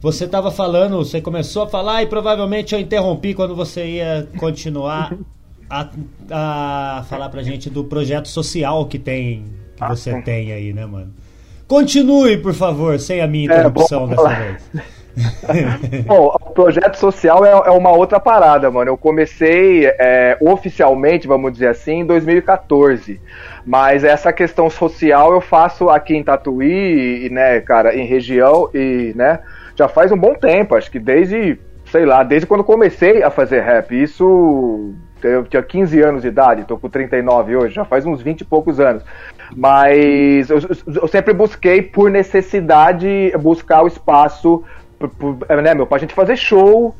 Você estava falando, você começou a falar e provavelmente eu interrompi quando você ia continuar (laughs) a, a falar pra gente do projeto social que tem, que Ah, você sim. tem aí, né, mano? Continue, por favor, sem a minha É, interrupção bom, dessa vez. (laughs) (laughs) Bom, o projeto social é, é uma outra parada, mano. Eu comecei é, oficialmente, vamos dizer assim, em 2014. Mas essa questão social eu faço aqui em Tatuí, e, né, cara, em região, e, né, já faz um bom tempo, acho que desde, sei lá, desde quando comecei a fazer rap. Isso eu tinha 15 anos de idade, tô com 39 hoje, já faz uns 20 e poucos anos. Mas eu, eu sempre busquei, por necessidade, buscar o espaço, por- né, meu, pra gente fazer show,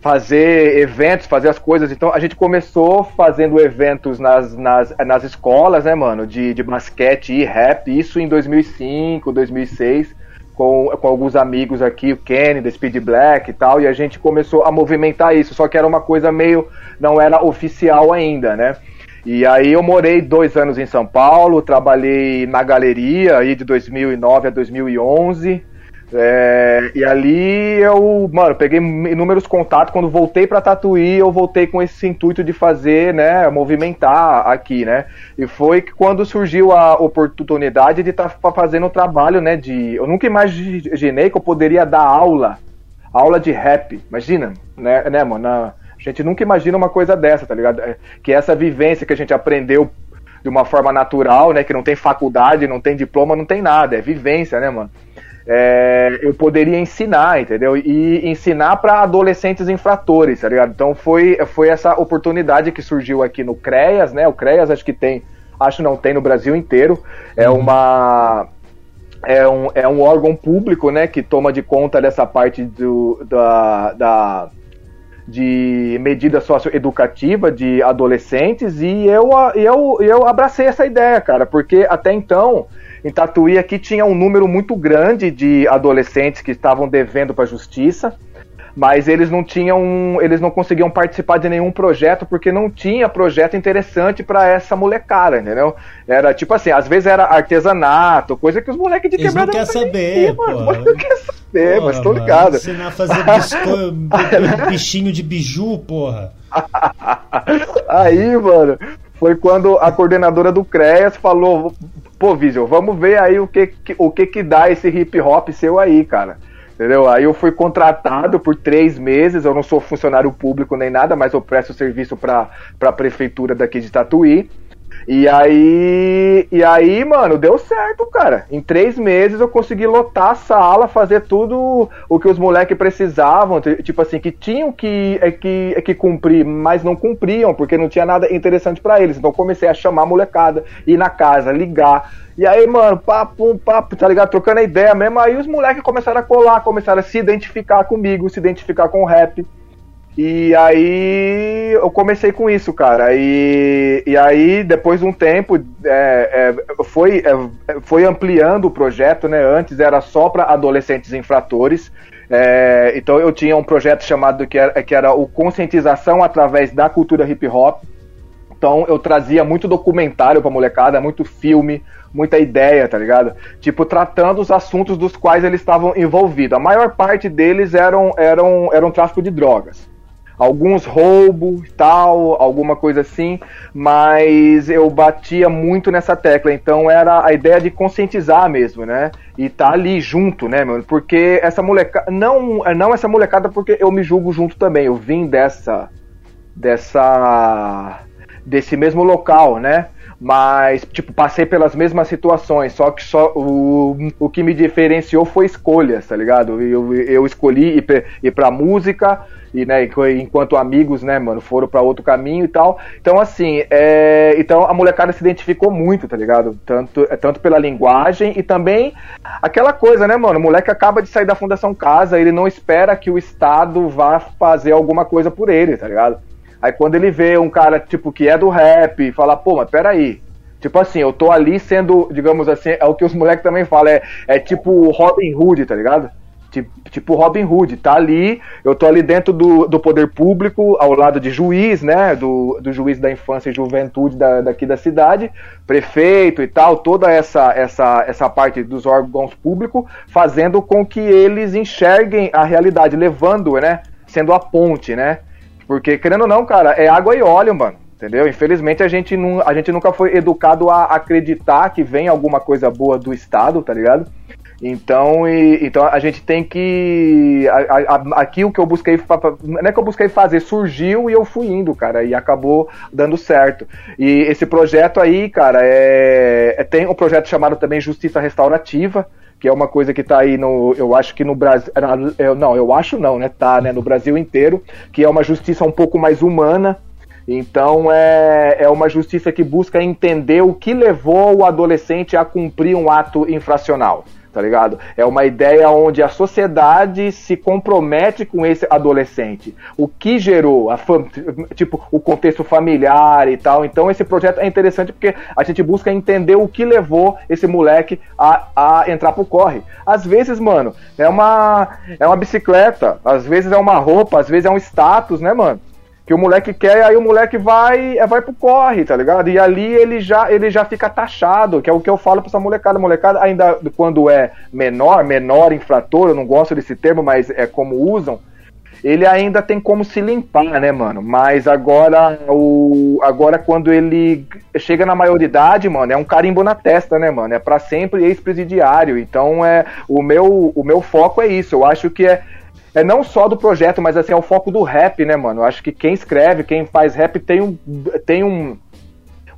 fazer eventos, fazer as coisas. Então a gente começou fazendo eventos nas, nas, nas escolas, né, mano, de, de basquete e rap, isso em 2005, 2006, com, com alguns amigos aqui, o Kenny, da Speed Black e tal, e a gente começou a movimentar isso, só que era uma coisa meio, não era oficial ainda, né. E aí eu morei dois anos em São Paulo, trabalhei na galeria aí de 2009 a 2011, é, e ali eu, mano, peguei inúmeros contatos. Quando voltei pra Tatuí, eu voltei com esse intuito de fazer, né, movimentar aqui, né. E foi quando surgiu a oportunidade de estar fazendo um trabalho, né, de. Eu nunca imaginei que eu poderia dar aula, aula de rap. Imagina, né, né mano? A gente nunca imagina uma coisa dessa, tá ligado? É, Que essa vivência que a gente aprendeu de uma forma natural, né, que não tem faculdade, não tem diploma, não tem nada, é vivência, né, mano? É, eu poderia ensinar, entendeu? E ensinar para adolescentes infratores, tá ligado? Então foi, foi essa oportunidade que surgiu aqui no CREAS, né? O CREAS acho que tem, acho não tem no Brasil inteiro. É uma é um, é um órgão público, né, que toma de conta dessa parte do, da, da de medida socioeducativa de adolescentes e eu, eu, eu abracei essa ideia, cara, porque até então em Tatuí aqui tinha um número muito grande de adolescentes que estavam devendo para a justiça, mas eles não tinham, eles não conseguiam participar de nenhum projeto porque não tinha projeto interessante para essa molecada, entendeu? Era tipo assim, às vezes era artesanato, coisa que os moleques de Eles não quebrada quer saber, pô. (laughs) não quer saber, Porra, mas tô ligado. Ensinar a fazer bisco... (laughs) bichinho de biju, porra. aí, mano, foi quando a coordenadora do CREAS falou: pô, Vision, vamos ver aí o que, o que que dá esse hip hop seu aí, cara. Entendeu? Aí eu fui contratado por três meses, eu não sou funcionário público nem nada, mas eu presto serviço para a prefeitura daqui de Tatuí. E aí, e aí, mano, deu certo, cara. Em três meses eu consegui lotar a sala, fazer tudo o que os moleques precisavam, tipo assim, que tinham que, é, que, é, que cumprir, mas não cumpriam, porque não tinha nada interessante para eles. Então comecei a chamar a molecada, ir na casa, ligar. E aí, mano, papo, papo, tá ligado? Trocando a ideia mesmo. Aí os moleques começaram a colar, começaram a se identificar comigo, se identificar com o rap. E aí eu comecei com isso, cara. E, e aí, depois de um tempo, é, é, foi, é, foi ampliando o projeto, né? Antes era só para adolescentes infratores. É, então eu tinha um projeto chamado que era, que era o Conscientização através da cultura hip hop. Então eu trazia muito documentário pra molecada, muito filme, muita ideia, tá ligado? Tipo, tratando os assuntos dos quais eles estavam envolvidos. A maior parte deles eram, eram, eram tráfico de drogas alguns roubos tal, alguma coisa assim, mas eu batia muito nessa tecla, então era a ideia de conscientizar mesmo, né? E tá ali junto, né, mano? Porque essa molecada, não, não essa molecada porque eu me julgo junto também, eu vim dessa dessa desse mesmo local, né? Mas, tipo, passei pelas mesmas situações, só que só o, o que me diferenciou foi escolhas, tá ligado? Eu, eu escolhi ir, pra, música, e né, enquanto amigos, né, mano, foram para outro caminho e tal. Então, assim, é, então a molecada se identificou muito, tá ligado? Tanto, é, tanto pela linguagem e também aquela coisa, né, mano? O moleque acaba de sair da Fundação Casa, ele não espera que o Estado vá fazer alguma coisa por ele, tá ligado? Aí quando ele vê um cara, tipo, que é do rap, fala, pô, mas peraí, Tipo assim, eu tô ali sendo, digamos assim, é o que os moleques também falam, é, é tipo Robin Hood, tá ligado? Tipo, tipo Robin Hood, tá ali, eu tô ali dentro do, do poder público, ao lado de juiz, né, do, do juiz da infância e juventude da, daqui da cidade, prefeito e tal, toda essa, essa, essa parte dos órgãos públicos, fazendo com que eles enxerguem a realidade, levando, né, sendo a ponte, né, porque, querendo ou não, cara, é água e óleo, mano entendeu? Infelizmente a gente, não, a gente nunca foi educado a acreditar que vem alguma coisa boa do Estado, tá ligado? Então, e, então a gente tem que. A, a, aqui o que eu busquei. Não é que eu busquei fazer, surgiu e eu fui indo, cara, e acabou dando certo. E esse projeto aí, cara, é, é tem um projeto chamado também Justiça Restaurativa, que é uma coisa que tá aí no. Eu acho que no Brasil. Não, eu acho não, né? Tá, né? No Brasil inteiro, que é uma justiça um pouco mais humana. Então é, é uma justiça que busca entender o que levou o adolescente a cumprir um ato infracional tá ligado? É uma ideia onde a sociedade se compromete com esse adolescente. O que gerou, a tipo, o contexto familiar e tal. Então esse projeto é interessante porque a gente busca entender o que levou esse moleque a, a entrar pro corre. Às vezes, mano, é uma, é uma bicicleta, às vezes é uma roupa, às vezes é um status, né, mano? Que o moleque quer, aí o moleque vai, é, vai pro corre, tá ligado? E ali ele já, ele já fica taxado, que é o que eu falo pra essa molecada. molecada, ainda quando é menor, menor infrator, eu não gosto desse termo, mas é como usam, ele ainda tem como se limpar, né, mano? Mas agora, o, agora quando ele chega na maioridade, mano, é um carimbo na testa, né, mano? É para sempre ex-presidiário. Então, é o meu, o meu foco é isso. Eu acho que é é não só do projeto, mas assim, é o foco do rap, né, mano? Eu acho que quem escreve, quem faz rap tem um. Tem um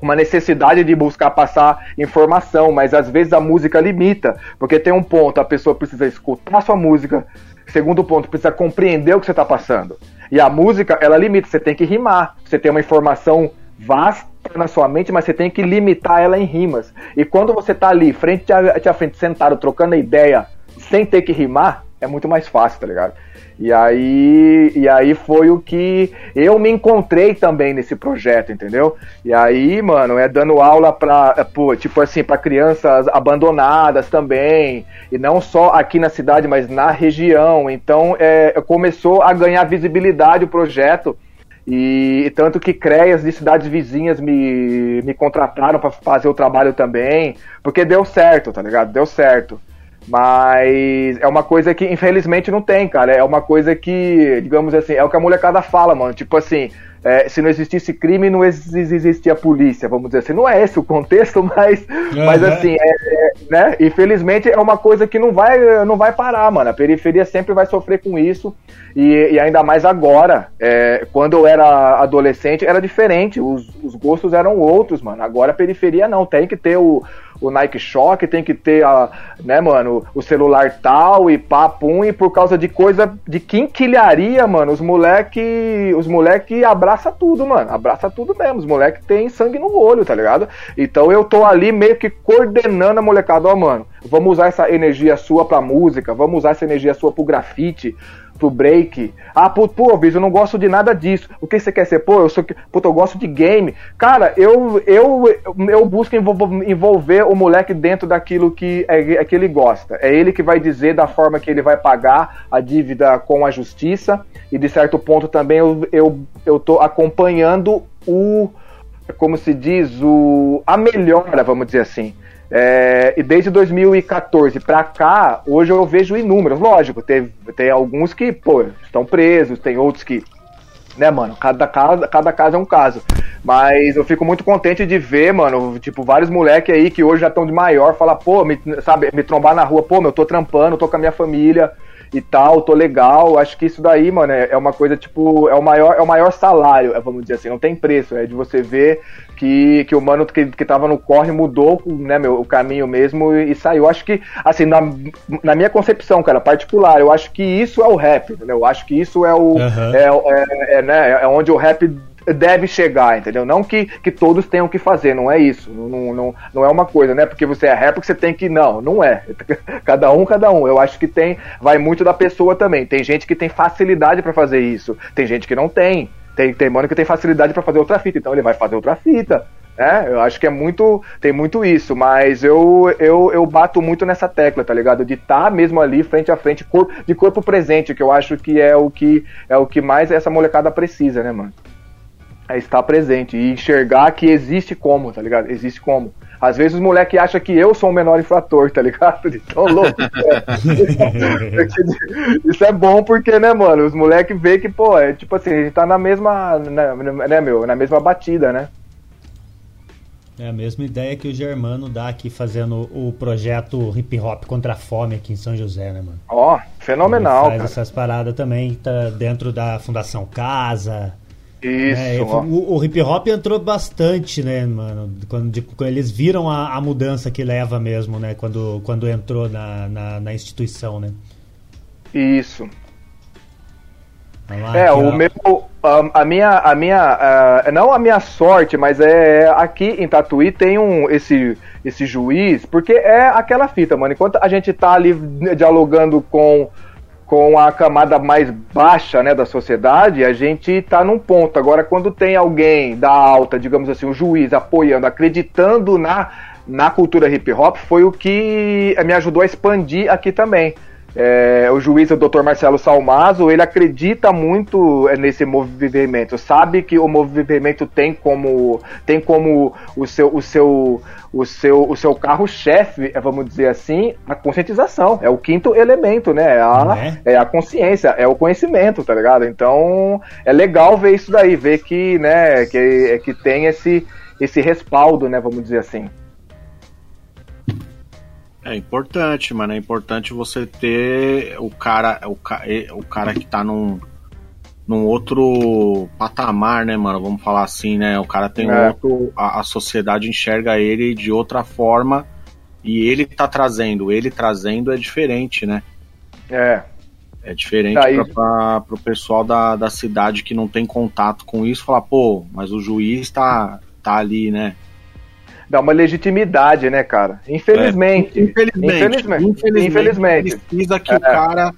uma necessidade de buscar passar informação, mas às vezes a música limita, porque tem um ponto, a pessoa precisa escutar a sua música, segundo ponto, precisa compreender o que você está passando. E a música, ela limita, você tem que rimar, você tem uma informação vasta na sua mente, mas você tem que limitar ela em rimas. E quando você está ali, frente a, a frente, sentado, trocando ideia, sem ter que rimar, é muito mais fácil, tá ligado? E aí, e aí foi o que eu me encontrei também nesse projeto, entendeu? E aí, mano, é dando aula pra, pô, tipo assim, para crianças abandonadas também, e não só aqui na cidade, mas na região. Então, é, começou a ganhar visibilidade o projeto. E, e tanto que CREAS de cidades vizinhas me, me contrataram para fazer o trabalho também, porque deu certo, tá ligado? Deu certo. Mas é uma coisa que infelizmente não tem, cara. É uma coisa que, digamos assim, é o que a molecada fala, mano. Tipo assim, é, se não existisse crime, não existia polícia, vamos dizer assim. Não é esse o contexto, (laughs) mas, uhum. mas assim, é, é, né? Infelizmente é uma coisa que não vai, não vai parar, mano. A periferia sempre vai sofrer com isso. E, e ainda mais agora. É, quando eu era adolescente, era diferente. Os, os gostos eram outros, mano. Agora a periferia não. Tem que ter o, o Nike Shock, tem que ter a, né, mano, o celular tal e papum, e por causa de coisa de quinquilharia, mano, os moleque, os moleque abraça tudo, mano, abraça tudo mesmo, os moleque tem sangue no olho, tá ligado? Então eu tô ali meio que coordenando a molecada, ó, mano, vamos usar essa energia sua pra música, vamos usar essa energia sua pro grafite, pro break. Ah, pô, pô, eu não gosto de nada disso. O que você quer ser? Pô, eu sou. Puta, eu gosto de game. Cara, eu, eu, eu busco envolver o moleque dentro daquilo que, é, é que ele gosta. É ele que vai dizer da forma que ele vai pagar a dívida com a justiça. E de certo ponto também eu, eu, eu tô acompanhando o. Como se diz, o, a melhora, vamos dizer assim. É, e desde 2014 para cá, hoje eu vejo inúmeros. Lógico, tem, tem alguns que, pô, estão presos, tem outros que. Né, mano? Cada caso, cada caso é um caso. Mas eu fico muito contente de ver, mano, tipo, vários moleques aí que hoje já estão de maior, falar, pô, me, sabe, me trombar na rua, pô, meu, eu tô trampando, tô com a minha família, e tal, tô legal. Acho que isso daí, mano, é, é, uma coisa tipo, é o maior, é o maior salário, é, vamos dizer assim, não tem preço, é de você ver que, que o mano que, que tava no corre mudou, né, meu, o caminho mesmo e, e saiu. Acho que, assim, na, na minha concepção, cara, particular, eu acho que isso é o rap, entendeu? Eu acho que isso é o, uhum. é, é, é, né, é onde o rap deve chegar, entendeu? Não que, que todos tenham que fazer, não é isso. Não, não, não é uma coisa, né? Porque você é rapper que você tem que. Não, não é. (laughs) Cada um, cada um. Eu acho que tem. Vai muito da pessoa também. Tem gente que tem facilidade para fazer isso. Tem gente que não tem. Tem, tem mano que tem facilidade para fazer outra fita, então ele vai fazer outra fita. É, eu acho que é muito. Tem muito isso, mas eu, eu, eu bato muito nessa tecla, tá ligado? De estar tá mesmo ali, frente a frente, corpo, de corpo presente, que eu acho que é o que é o que mais essa molecada precisa, né, mano? É estar presente e enxergar que existe como, tá ligado? Existe como. Às vezes os moleques acham que eu sou o menor infrator, tá ligado? (laughs) Então, louco. É. (laughs) Isso é bom porque, né, mano? Os moleques veem que, pô, é tipo assim, a gente tá na mesma, né, né, meu, na mesma batida, né? É a mesma ideia que o Germano dá aqui fazendo o projeto Hip Hop contra a Fome aqui em São José, né, mano? Ó, oh, fenomenal. Ele faz cara. essas paradas também, tá dentro da Fundação Casa, isso. É, o, o, hip hop entrou bastante, né, mano? Quando, de, quando eles viram a, a, mudança que leva mesmo, né? Quando, quando entrou na, na, na instituição, né? Isso. Lá, é, o ó. meu. A, a, minha. A minha não a minha sorte, mas é aqui em Tatuí tem um esse, esse juiz, porque é aquela fita, mano. Enquanto a gente tá ali dialogando com com a camada mais baixa né, da sociedade, a gente está num ponto. Agora, quando tem alguém da alta, digamos assim, um juiz apoiando, acreditando na, na cultura hip hop, foi o que me ajudou a expandir aqui também. É, o juiz, o Dr. Marcelo Salmazo, ele acredita muito é, nesse movimento, sabe que o movimento tem como tem como o seu o seu o seu o seu carro-chefe, é, vamos dizer assim, a conscientização, é o quinto elemento, né? É a, é? é a consciência, é o conhecimento, tá ligado? Então, é legal ver isso daí, ver que, né, que que tem esse esse respaldo, né, vamos dizer assim. É importante, mano. É importante você ter o cara, o, o cara que tá num, num outro patamar, né, mano? Vamos falar assim, né? O cara tem é. outro. A, a, sociedade enxerga ele de outra forma e ele tá trazendo. Ele trazendo é diferente, né? É. É diferente Daí... para o pessoal da, da cidade que não tem contato com isso falar, pô, mas o juiz tá, tá ali, né? Dá uma legitimidade, né, cara? Infelizmente. É, infelizmente, infelizmente. Infelizmente. infelizmente. Precisa que é. o cara.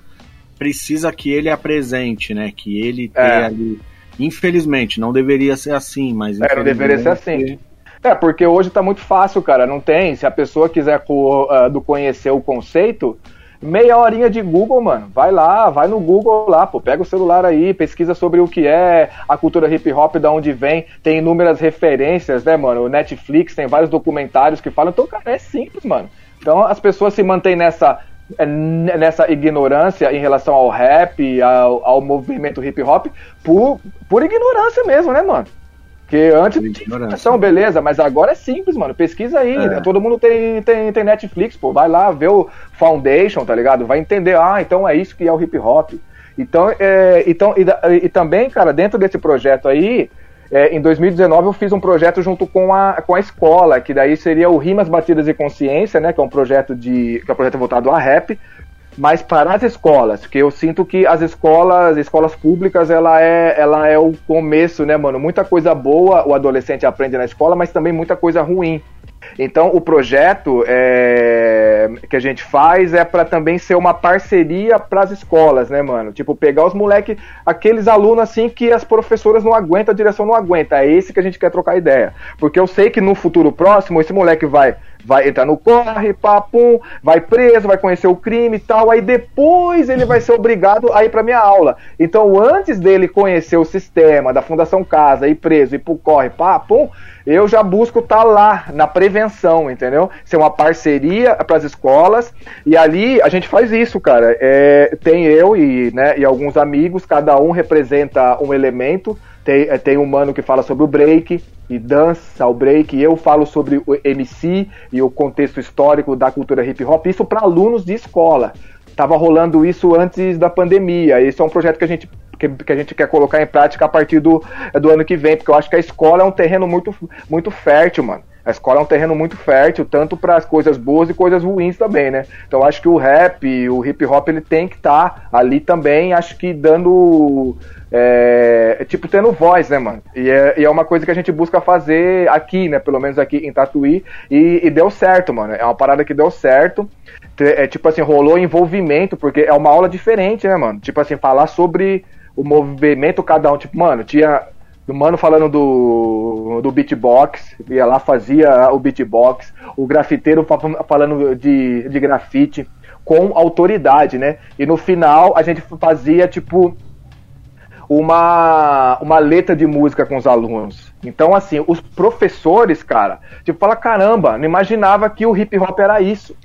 Precisa que ele apresente, né? Que ele é. tenha ali. Infelizmente, não deveria ser assim, mas. É, não deveria ser assim. É, porque hoje tá muito fácil, cara. Não tem. Se a pessoa quiser uh, do conhecer o conceito, meia horinha de Google, mano. Vai lá, vai no Google lá, pô. Pega o celular aí, pesquisa sobre o que é a cultura hip hop, da onde vem. Tem inúmeras referências, né, mano? O Netflix tem vários documentários que falam. Então, cara, é simples, mano. Então as pessoas se mantêm nessa é, nessa ignorância em relação ao rap, ao, ao movimento hip hop, por, por ignorância mesmo, né, mano? Porque antes não tinha informação, beleza, mas agora é simples, mano. Pesquisa aí, é. né? todo mundo tem, tem, tem Netflix, pô. Vai lá ver o Foundation, tá ligado? Vai entender, ah, então é isso que é o hip hop. Então, é, então e, e também, cara, dentro desse projeto aí, é, em 2019 eu fiz um projeto junto com a, com a escola, que daí seria o Rimas Batidas e Consciência, né? Que é um projeto de. que é um projeto voltado a rap, mas para as escolas, porque eu sinto que as escolas, escolas públicas, ela é, ela é o começo, né, mano? Muita coisa boa o adolescente aprende na escola, mas também muita coisa ruim. Então, o projeto é, que a gente faz é para também ser uma parceria para as escolas, né, mano? Tipo, pegar os moleques, aqueles alunos assim que as professoras não aguentam, a direção não aguenta. É esse que a gente quer trocar ideia. Porque eu sei que no futuro próximo, esse moleque vai vai entrar no corre, papum, vai preso, vai conhecer o crime e tal, aí depois ele vai ser obrigado a ir para minha aula. Então, antes dele conhecer o sistema da Fundação Casa, ir preso, ir pro corre, papum, eu já busco estar tá lá na prevenção, entendeu? Ser uma parceria para as escolas e ali a gente faz isso, cara. É, tem eu e, né, e alguns amigos, cada um representa um elemento. Tem, é, tem um mano que fala sobre o break e dança o break, eu falo sobre o MC e o contexto histórico da cultura hip hop, isso para alunos de escola. Tava rolando isso antes da pandemia. Esse é um projeto que a gente que, que, a gente quer colocar em prática a partir do, do ano que vem, porque eu acho que a escola é um terreno muito, muito fértil, mano. A escola é um terreno muito fértil, tanto para as coisas boas e coisas ruins também, né? Então acho que o rap, o hip hop, ele tem que estar tá ali também, acho que dando. É, tipo, tendo voz, né, mano? E é, e é, uma coisa que a gente busca fazer aqui, né? Pelo menos aqui em Tatuí. E, e deu certo, mano. É uma parada que deu certo. É, tipo assim, rolou envolvimento, porque é uma aula diferente, né, mano? Tipo assim, falar sobre o movimento cada um. Tipo, mano, tinha o mano falando do, do beatbox, ia lá, fazia o beatbox, o grafiteiro falando de, de grafite com autoridade, né? E no final a gente fazia, tipo, uma, uma letra de música com os alunos. Então, assim, os professores, cara, tipo, fala, caramba, não imaginava que o hip hop era isso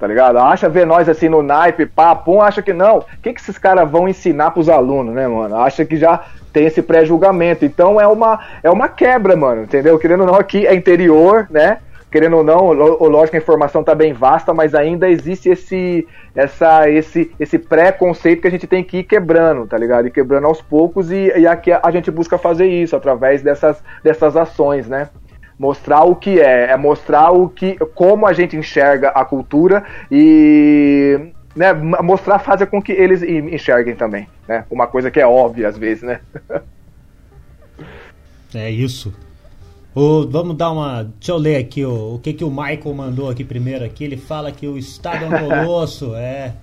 tá ligado? Acha ver nós assim no naipe, pum, acha que não. O que, que esses caras vão ensinar pros alunos, né, mano? Acha que já tem esse pré-julgamento. Então é uma, é uma quebra, mano, entendeu? Querendo ou não, aqui é interior, né? Querendo ou não, lógico, a informação tá bem vasta, mas ainda existe esse, essa, esse, esse pré-conceito que a gente tem que ir quebrando, tá ligado? E quebrando aos poucos, e, e aqui a gente busca fazer isso através dessas, dessas ações, né? mostrar o que é, é mostrar o que, como a gente enxerga a cultura e né, mostrar fazer com que eles enxerguem também, né? Uma coisa que é óbvia às vezes, né? (laughs) é isso. O, vamos dar uma. Deixa eu ler aqui o, o que, que o Michael mandou aqui primeiro aqui. Ele fala que o Estado é um colosso, (laughs) é.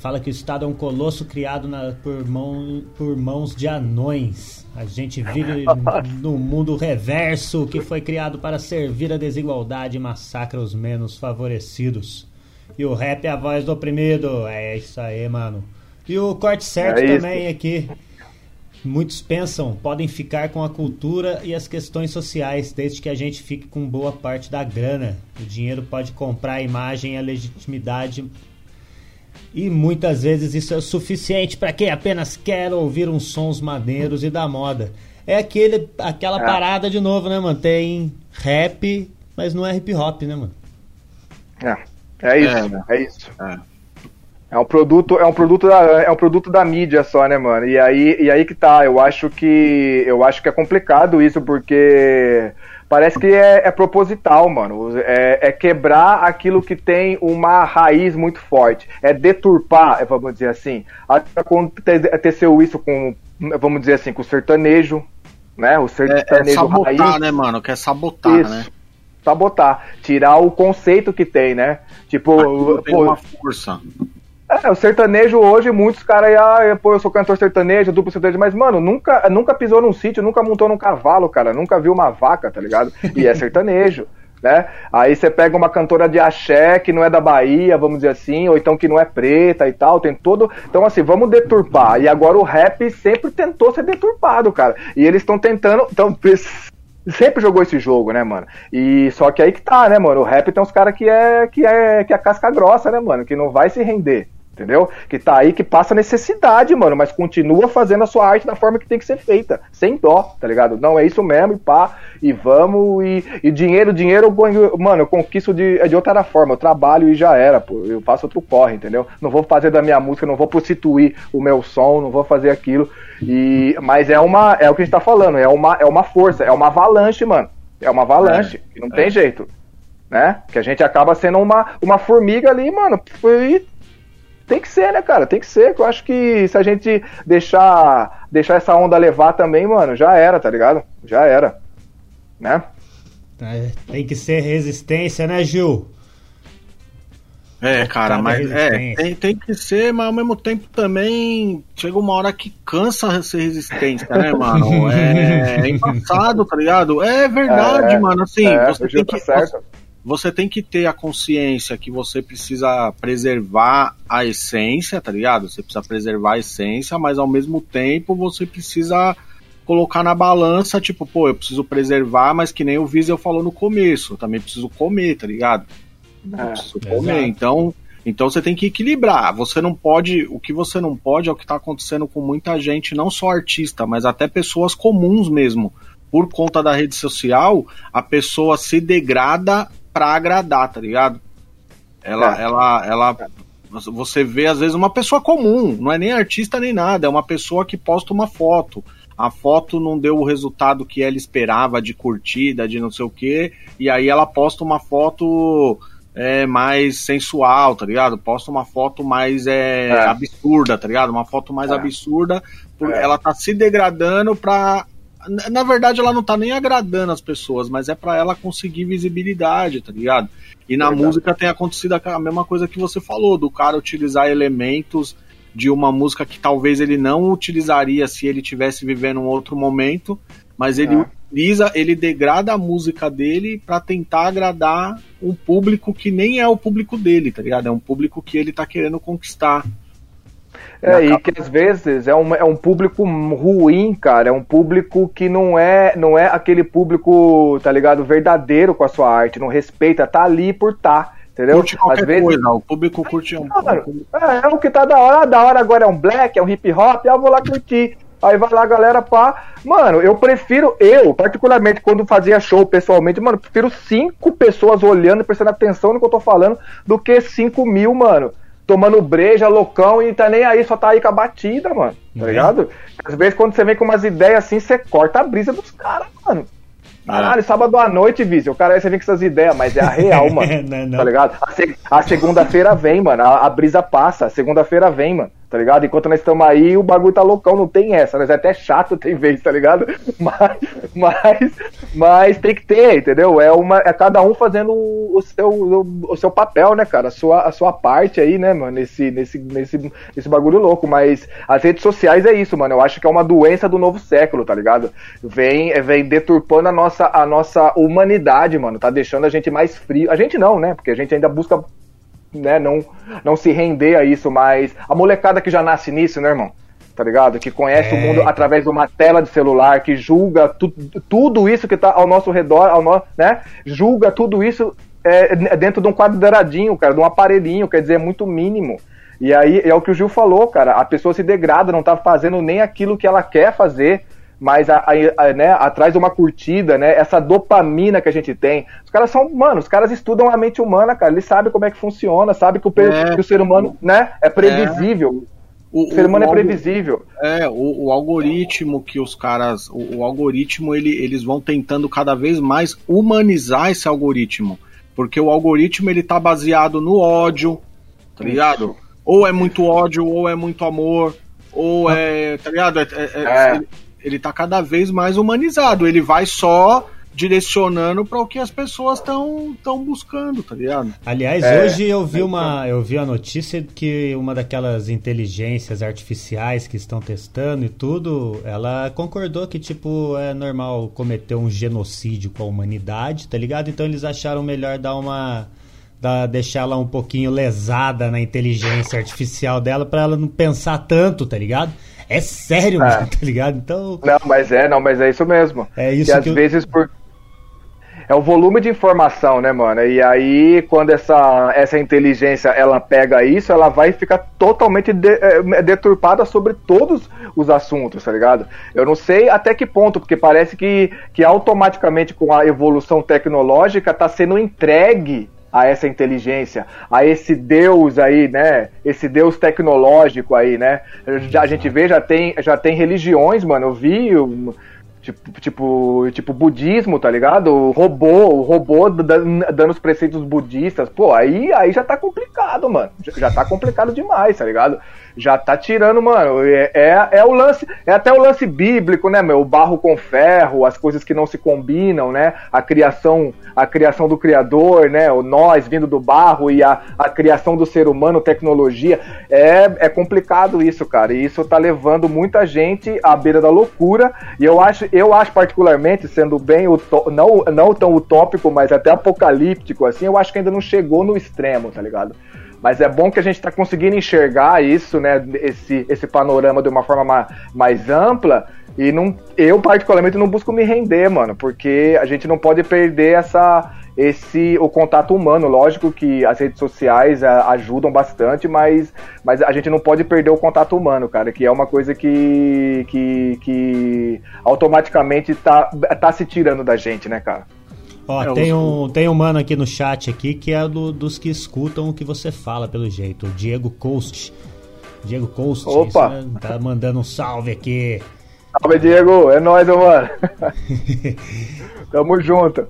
Fala que o Estado é um colosso criado na, por, mão, por mãos de anões. A gente vive (laughs) no mundo reverso que foi criado para servir a desigualdade e massacra os menos favorecidos. E o rap é a voz do oprimido. É isso aí, mano. E o corte certo é também aqui. Muitos pensam, podem ficar com a cultura e as questões sociais, desde que a gente fique com boa parte da grana. O dinheiro pode comprar a imagem e a legitimidade e muitas vezes isso é o suficiente para quem apenas quer ouvir uns sons maneiros e da moda. É aquele, aquela é. parada de novo, né, mano? Tem rap, mas não é hip hop, né, mano? É, é isso, é, né? é isso. É. é. um produto, é um produto da, é um produto da mídia só, né, mano? E aí, e aí que tá. Eu acho que eu acho que é complicado isso porque Parece que é, é proposital, mano. É, é, quebrar aquilo que tem uma raiz muito forte. É deturpar, vamos dizer assim. Aconteceu isso com, vamos dizer assim, com o sertanejo, né? O sertanejo é, é sabotar, raiz. né, mano? Quer sabotar, isso. né? Sabotar. Tirar o conceito que tem, né? Tipo, tem pô, uma força. É, o sertanejo hoje, muitos caras, ah, pô, eu sou cantor sertanejo, duplo sertanejo, mas, mano, nunca, nunca pisou num sítio, nunca montou num cavalo, cara, nunca viu uma vaca, tá ligado? E é sertanejo. (laughs) Né? Aí você pega uma cantora de axé que não é da Bahia, vamos dizer assim, ou então que não é preta e tal, tem todo. Então, assim, vamos deturpar. E agora o rap sempre tentou ser deturpado, cara. E eles estão tentando. Então, sempre jogou esse jogo, né, mano? E só que aí que tá, né, mano? O rap tem uns caras que é, que é que é casca grossa, né, mano? Que não vai se render entendeu? Que tá aí, que passa necessidade, mano, mas continua fazendo a sua arte da forma que tem que ser feita, sem dó, tá ligado? Não, é isso mesmo, e pá, e vamos, e, e dinheiro, dinheiro, eu, mano, eu conquisto de, é de outra forma, eu trabalho e já era, pô, eu faço outro corre, entendeu? Não vou fazer da minha música, não vou prostituir o meu som, não vou fazer aquilo, e, mas é uma, é o que a gente tá falando, é uma, é uma força, é uma avalanche, mano, é uma avalanche, é, não é. tem jeito, né? Que a gente acaba sendo uma, uma formiga ali, mano, e tem que ser, né, cara? Tem que ser. Eu acho que se a gente deixar, deixar essa onda levar também, mano, já era, tá ligado? Já era. Né? É, tem que ser resistência, né, Gil? É, cara, mas é, tem, tem que ser, mas ao mesmo tempo também chega uma hora que cansa ser resistência, né, mano? (laughs) É, é embaçado, tá ligado? É verdade, é, mano. Assim, é, você tem que. Certo você tem que ter a consciência que você precisa preservar a essência, tá ligado? Você precisa preservar a essência, mas ao mesmo tempo você precisa colocar na balança, tipo, pô, eu preciso preservar, mas que nem o Wiesel falou no começo, eu também preciso comer, tá ligado? É, eu preciso comer. Exato. Então, então você tem que equilibrar. Você não pode. O que você não pode é o que está acontecendo com muita gente, não só artista, mas até pessoas comuns mesmo. Por conta da rede social, a pessoa se degrada pra agradar, tá ligado? Ela, é. ela, ela, você vê às vezes uma pessoa comum, não é nem artista nem nada, é uma pessoa que posta uma foto. A foto não deu o resultado que ela esperava de curtida, de não sei o que, e aí ela posta uma foto é, mais sensual, tá ligado? Posta uma foto mais é, é. absurda, tá ligado? Uma foto mais é. absurda, é. ela tá se degradando pra na verdade, ela não tá nem agradando as pessoas, mas é para ela conseguir visibilidade, tá ligado? E na verdade. música tem acontecido a mesma coisa que você falou, do cara utilizar elementos de uma música que talvez ele não utilizaria se ele tivesse vivendo um outro momento, mas ele é. utiliza, ele degrada a música dele para tentar agradar um público que nem é o público dele, tá ligado? É um público que ele tá querendo conquistar. É, e que às vezes é um, é um público ruim, cara. É um público que não é, não é aquele público, tá ligado, verdadeiro com a sua arte, não respeita, tá ali por tá. Entendeu? Curte qualquer às vezes... coisa, o público curte um. é, é, o que tá da hora, da hora agora é um black, é um hip hop, eu vou lá curtir. Aí vai lá a galera pá. Mano, eu prefiro, eu, particularmente, quando fazia show pessoalmente, mano, prefiro cinco pessoas olhando, prestando atenção no que eu tô falando, do que cinco mil, mano tomando breja, loucão, e tá nem aí, só tá aí com a batida, mano. Tá é. ligado? Às vezes quando você vem com umas ideias assim, você corta a brisa dos caras, mano. Caralho, é. sábado à noite, Vício. O cara aí você vem com essas ideias, mas é a real, (laughs) mano. não, não. Tá ligado? A, se, a segunda-feira vem, mano. A, a brisa passa. A segunda-feira vem, mano tá ligado? Enquanto nós estamos aí, o bagulho tá loucão, não tem essa, mas é até chato tem vez, tá ligado? (laughs) Mas, mas, mas tem que ter, entendeu? É, uma, é cada um fazendo o seu, o, o seu papel, né, cara? A sua, a sua parte aí, né, mano, nesse, nesse, nesse, nesse bagulho louco. Mas as redes sociais é isso, mano. Eu acho que é uma doença do novo século, tá ligado? Vem, vem deturpando a nossa, a nossa humanidade, mano. Tá deixando a gente mais frio. A gente não, né? Porque a gente ainda busca né, não, não se render a isso, mas a molecada que já nasce nisso, né, irmão? Tá ligado? Que conhece é. o mundo através de uma tela de celular, que julga tu, tudo isso que tá ao nosso redor, ao no, né? Julga tudo isso é, dentro de um quadradinho, cara, de um aparelhinho, quer dizer, é muito mínimo. E aí é o que o Gil falou, cara. A pessoa se degrada, não tá fazendo nem aquilo que ela quer fazer mas a, a, a, né, atrás de uma curtida, né, essa dopamina que a gente tem. Os caras são, mano, os caras estudam a mente humana, cara, eles sabem como é que funciona, sabem que o, é. que o ser humano, né, é previsível. É. O, o, ser humano o, é previsível. É, o, o, algoritmo que os caras. O, algoritmo, ele, eles vão tentando cada vez mais humanizar esse algoritmo. Porque o algoritmo ele tá baseado no ódio, tá ligado? Ou é muito ódio, ou é muito amor, ou é. Tá ligado? É, é, é ele tá cada vez mais humanizado. Ele vai só direcionando para o que as pessoas estão estão buscando, tá ligado? Aliás, é, hoje eu vi uma eu vi a notícia que uma daquelas inteligências artificiais que estão testando e tudo, ela concordou que tipo é normal cometer um genocídio com a humanidade, tá ligado? Então eles acharam melhor dar uma da, deixar ela um pouquinho lesada na inteligência artificial dela para ela não pensar tanto, tá ligado? É sério, É. tá ligado? Então. Não, mas é, não, mas é isso mesmo. É isso que às eu- vezes por é o volume de informação, né, mano? E aí, quando essa, essa inteligência ela pega isso, ela vai ficar totalmente de- eh, deturpada sobre todos os assuntos, tá ligado? Eu não sei até que ponto, porque parece que, que automaticamente com a evolução tecnológica tá sendo entregue a essa inteligência, a esse Deus aí, né? Esse Deus tecnológico aí, né? Já, a gente vê, já tem, já tem religiões, mano. Eu vi. Tipo, tipo, tipo budismo, tá ligado? O robô, o robô dan- dando os preceitos budistas. Pô, aí, aí já tá complicado, mano. Já tá complicado demais, tá ligado? Já tá tirando, mano. É, é, é o lance, é até o lance bíblico, né, meu? O barro com ferro, as coisas que não se combinam, né? A criação, a criação do criador, né? O nós vindo do barro e a, a criação do ser humano, tecnologia. É, é complicado isso, cara. E isso tá levando muita gente à beira da loucura. E eu acho, eu acho particularmente, sendo bem não, não tão utópico, mas até apocalíptico, assim, eu acho que ainda não chegou no extremo, tá ligado? Mas é bom que a gente tá conseguindo enxergar isso, né? Esse, esse panorama de uma forma ma- mais ampla. E não, eu, particularmente, não busco me render, mano, porque a gente não pode perder essa, esse, o contato humano. Lógico que as redes sociais a- ajudam bastante, mas, mas a gente não pode perder o contato humano, cara, que é uma coisa que, que, que automaticamente tá, tá se tirando da gente, né, cara? Ó, É, tem, os- um, tem um mano aqui no chat aqui que é do- dos que escutam o que você fala, pelo jeito. O Diego Coast. Diego Coast, Opa! isso, né? tá mandando um salve aqui. Salve, Diego! É nóis, mano! (laughs) Tamo junto!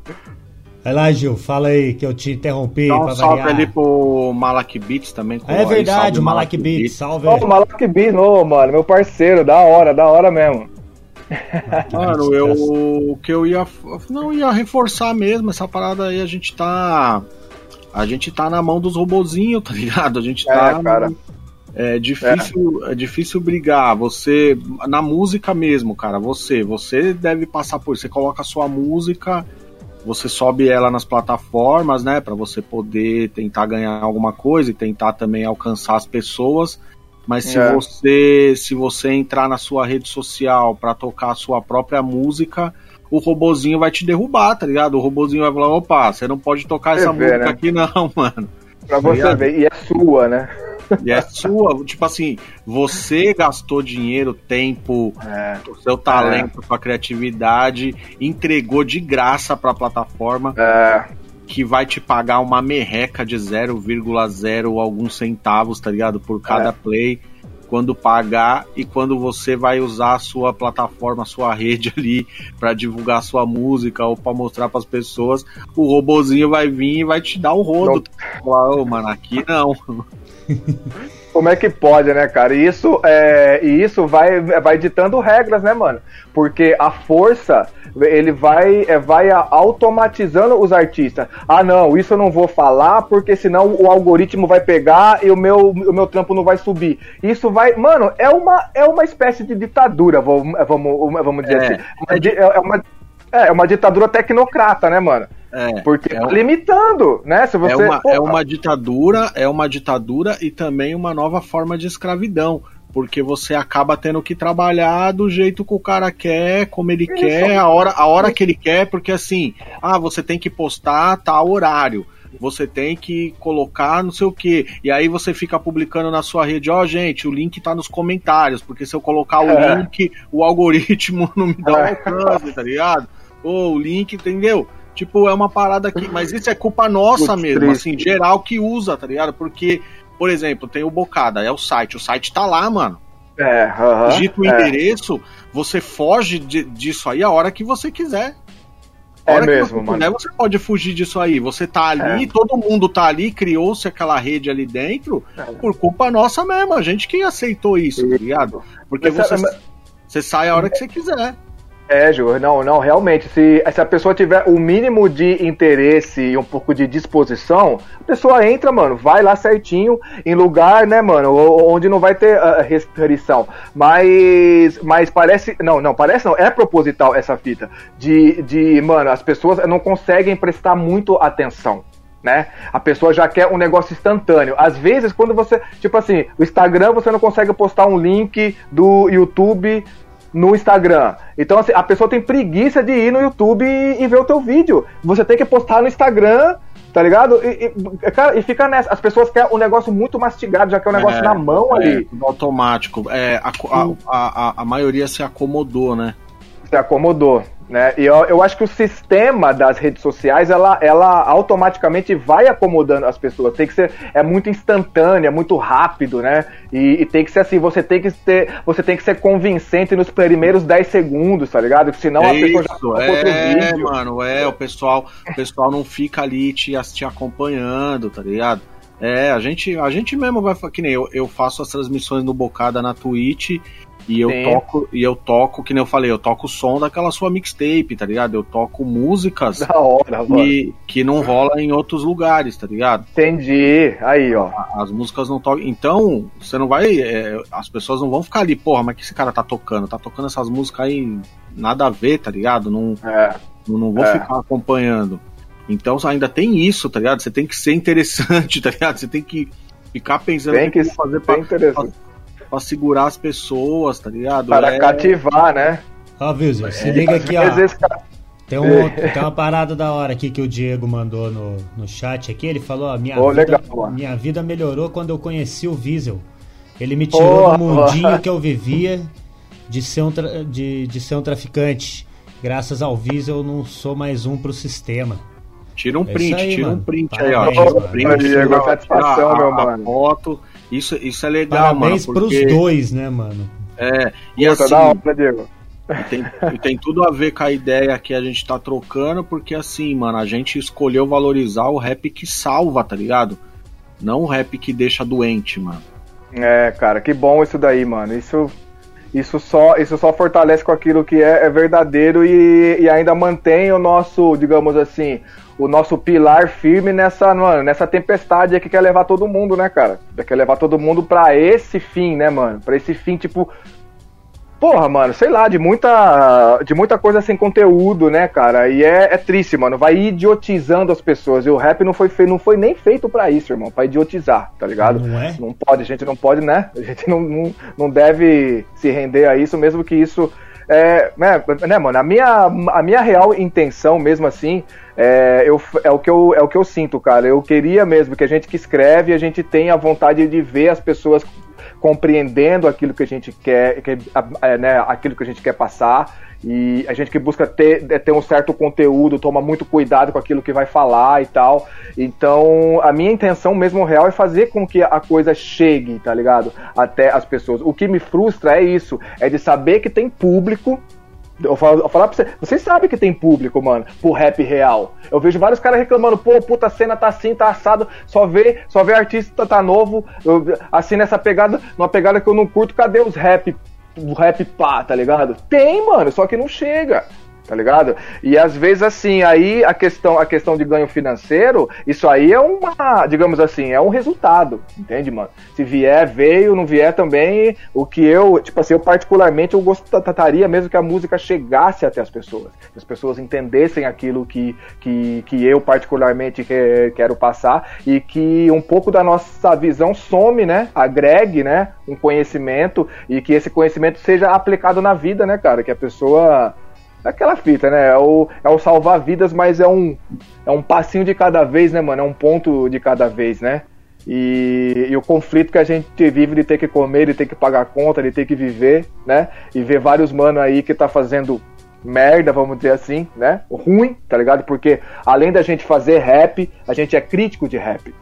Vai lá, Gil, fala aí que eu te interrompi Dá um pra salve variar. ali pro Malak Beats também. É verdade, salve, o Malak Beat, salve. Ô, o Malak Bis, ô, mano, meu parceiro, da hora, da hora mesmo. (laughs) Mano, eu o que eu ia não ia reforçar mesmo essa parada aí, a gente tá a gente tá na mão dos robozinhos, tá ligado? A gente tá É, cara. é difícil, é. difícil brigar. Você na música mesmo, cara, você, você deve passar por, você coloca a sua música, você sobe ela nas plataformas, né, Pra você poder tentar ganhar alguma coisa e tentar também alcançar as pessoas. Mas se É. você se você entrar na sua rede social pra tocar a sua própria música, o robozinho vai te derrubar, tá ligado? O robozinho vai falar, opa, você não pode tocar Você essa vê, música né? aqui não, (laughs) mano. Pra você Obrigado. ver, e é sua, né? (laughs) E é sua, tipo assim, você gastou dinheiro, tempo, É, seu talento, sua criatividade, entregou de graça pra plataforma é, que vai te pagar uma merreca de 0,0 alguns centavos, tá ligado? Por cada É. play. Quando pagar e quando você vai usar a sua plataforma, a sua rede (laughs) ali pra divulgar a sua música ou pra mostrar pras pessoas, o robozinho vai vir e vai te dar o rodo. Falar, ô, mano, aqui não. (laughs) Como é que pode, né, cara? E isso, é, e isso vai, vai ditando regras, né, mano? Porque a força, ele vai, é, vai automatizando os artistas. Ah, não, isso eu não vou falar porque senão o algoritmo vai pegar e o meu, o meu trampo não vai subir. Isso vai, mano, é uma, é uma espécie de ditadura, vamos, vamos, vamos dizer É. assim. Di- É uma, é uma ditadura tecnocrata, né, mano? É, Porque é tá um- limitando, né? Se você, é, uma, Pô, é uma ditadura, é uma ditadura e também uma nova forma de escravidão. Porque você acaba tendo que trabalhar do jeito que o cara quer, como ele quer, a hora, a hora que ele quer, porque assim, ah, você tem que postar tal horário. Você tem que colocar não sei o que. E aí você fica publicando na sua rede, ó, gente, o link tá nos comentários, porque se eu colocar o É. link, o algoritmo (laughs) não me dá o É. alcance, tá ligado? Ou o link, entendeu? Tipo, é uma parada que. Mas isso é culpa nossa mesmo, triste. assim, geral que usa, tá ligado? Porque, por exemplo, tem o Bocada, é o site. O site tá lá, mano. é, aham, Digita o é. endereço, você foge de- disso aí a hora que você quiser. A É hora mesmo, que você mano. quiser, você pode fugir disso aí. Você tá ali, É. todo mundo tá ali, criou-se aquela rede ali dentro, É. por culpa nossa mesmo. A gente que aceitou isso, tá ligado? Porque Mas, você, mas- você sai a hora que você quiser. É, Ju, não, não, realmente, se, se a pessoa tiver o mínimo de interesse e um pouco de disposição, a pessoa entra, mano, vai lá certinho, em lugar, né, mano, onde não vai ter ah, restrição. Mas, mas parece, não, não, parece não, é proposital essa fita, de, de, mano, as pessoas não conseguem prestar muito atenção. né? A pessoa já quer um negócio instantâneo. Às vezes, quando você, tipo assim, o Instagram você não consegue postar um link do YouTube no Instagram. Então, assim, a pessoa tem preguiça de ir no YouTube e, e ver o teu vídeo. Você tem que postar no Instagram Tá ligado? E, e, cara, e fica nessa. As pessoas querem um negócio muito mastigado, já que é um negócio é, na mão é, ali. automático. É, a, a, a, a, maioria se acomodou, né? Se acomodou. Né? E eu, eu acho que o sistema das redes sociais, ela, ela automaticamente vai acomodando as pessoas. Tem que ser, é muito instantâneo, é muito rápido, né? E, e, tem que ser assim, você tem que ter, você tem que ser convincente nos primeiros 10 segundos, tá ligado? Senão é a pessoa já já é, outro vídeo. mano, é, o pessoal, o pessoal não fica ali te, te acompanhando, tá ligado? É, a gente, a gente mesmo vai, que nem eu, eu faço as transmissões no Bocada na Twitch e eu Sim. toco, e eu toco, que nem eu falei, eu toco o som daquela sua mixtape, tá ligado? Eu toco músicas da hora, que, que não rola em outros lugares, tá ligado? Entendi. Aí, ó. As músicas não tocam. Então, você não vai. É, as pessoas não vão ficar ali, porra, mas que esse cara tá tocando? Tá tocando essas músicas aí, nada a ver, tá ligado? Não, é. não, não vou é. ficar acompanhando. Então ainda tem isso, tá ligado? Você tem que ser interessante, (laughs) tá ligado? Você tem que ficar pensando tem que, que fazer pra, pra, pra segurar as pessoas, tá ligado? Para é... cativar, né? Ó, Wilson, se liga aqui, ó. Tem, um, tem uma parada da hora aqui que o Diego mandou no, no chat aqui. Ele falou: ó, minha, oh, vida, legal, minha vida melhorou quando eu conheci o Wiesel. Ele me tirou oh, do mundinho que eu vivia de ser, um de, de ser um traficante. Graças ao Wiesel, eu não sou mais um pro sistema. Tira um é print, aí, tira mano. um print Parabéns, aí, ó. Tira um print, Diego, satisfação, meu mano. foto. Isso, isso é legal, Parabéns mano. Parabéns pros dois, né, mano? É, e Puta, assim. Da hora, Diego. Tem, tem tudo a ver com a ideia que a gente tá trocando, porque assim, mano, a gente escolheu valorizar o rap que salva, tá ligado? Não o rap que deixa doente, mano. É, cara, que bom isso daí, mano. Isso, isso, só, isso só fortalece com aquilo que é, é verdadeiro e, e ainda mantém o nosso, digamos assim, o nosso pilar firme nessa, mano, nessa tempestade que quer levar todo mundo, né, cara? Quer levar todo mundo para esse fim, né, mano? Para esse fim, tipo, porra, mano, sei lá, de muita, de muita coisa sem conteúdo, né, cara? E é, é triste, mano. Vai idiotizando as pessoas. E o rap não foi, feito, não foi nem feito para isso, irmão, para idiotizar, tá ligado? Não é? Não pode, a gente não pode, né? A gente não, não, não deve se render a isso, mesmo que isso. É, né, né, mano, a minha, a minha real intenção, mesmo assim, é, eu, é, o que eu, é o que eu sinto, cara. Eu queria mesmo que a gente que escreve, a gente tenha a vontade de ver as pessoas compreendendo aquilo que a gente quer, que, é, né, aquilo que a gente quer passar. E a gente que busca ter, é, ter um certo conteúdo, toma muito cuidado com aquilo que vai falar e tal. Então, a minha intenção mesmo real é fazer com que a coisa chegue, tá ligado? Até as pessoas. O que me frustra é isso, é de saber que tem público eu falo, eu falar pra você, vocês sabem que tem público, mano, pro rap real. Eu vejo vários caras reclamando, pô, puta cena tá assim, tá assado, só vê, só vê artista tá novo, eu, assim nessa pegada, numa pegada que eu não curto, cadê os rap, o rap pá, tá ligado? Tem, mano, só que não chega tá ligado? E às vezes assim, aí a questão, a questão de ganho financeiro, isso aí é uma, digamos assim, é um resultado, entende, mano? Se vier, veio, não vier também, o que eu, tipo assim, eu particularmente eu gostaria mesmo que a música chegasse até as pessoas, que as pessoas entendessem aquilo que, que, que eu particularmente que, quero passar e que um pouco da nossa visão some, né? Agregue, né? Um conhecimento e que esse conhecimento seja aplicado na vida, né, cara? Que a pessoa aquela fita, né? É o, é o salvar vidas, mas é um, é um passinho de cada vez, né, mano? É um ponto de cada vez, né? E, e, o conflito que a gente vive de ter que comer, de ter que pagar conta, de ter que viver, né? E ver vários mano aí que tá fazendo merda, vamos dizer assim, né? Ruim, tá ligado? Porque além da gente fazer rap, a gente é crítico de rap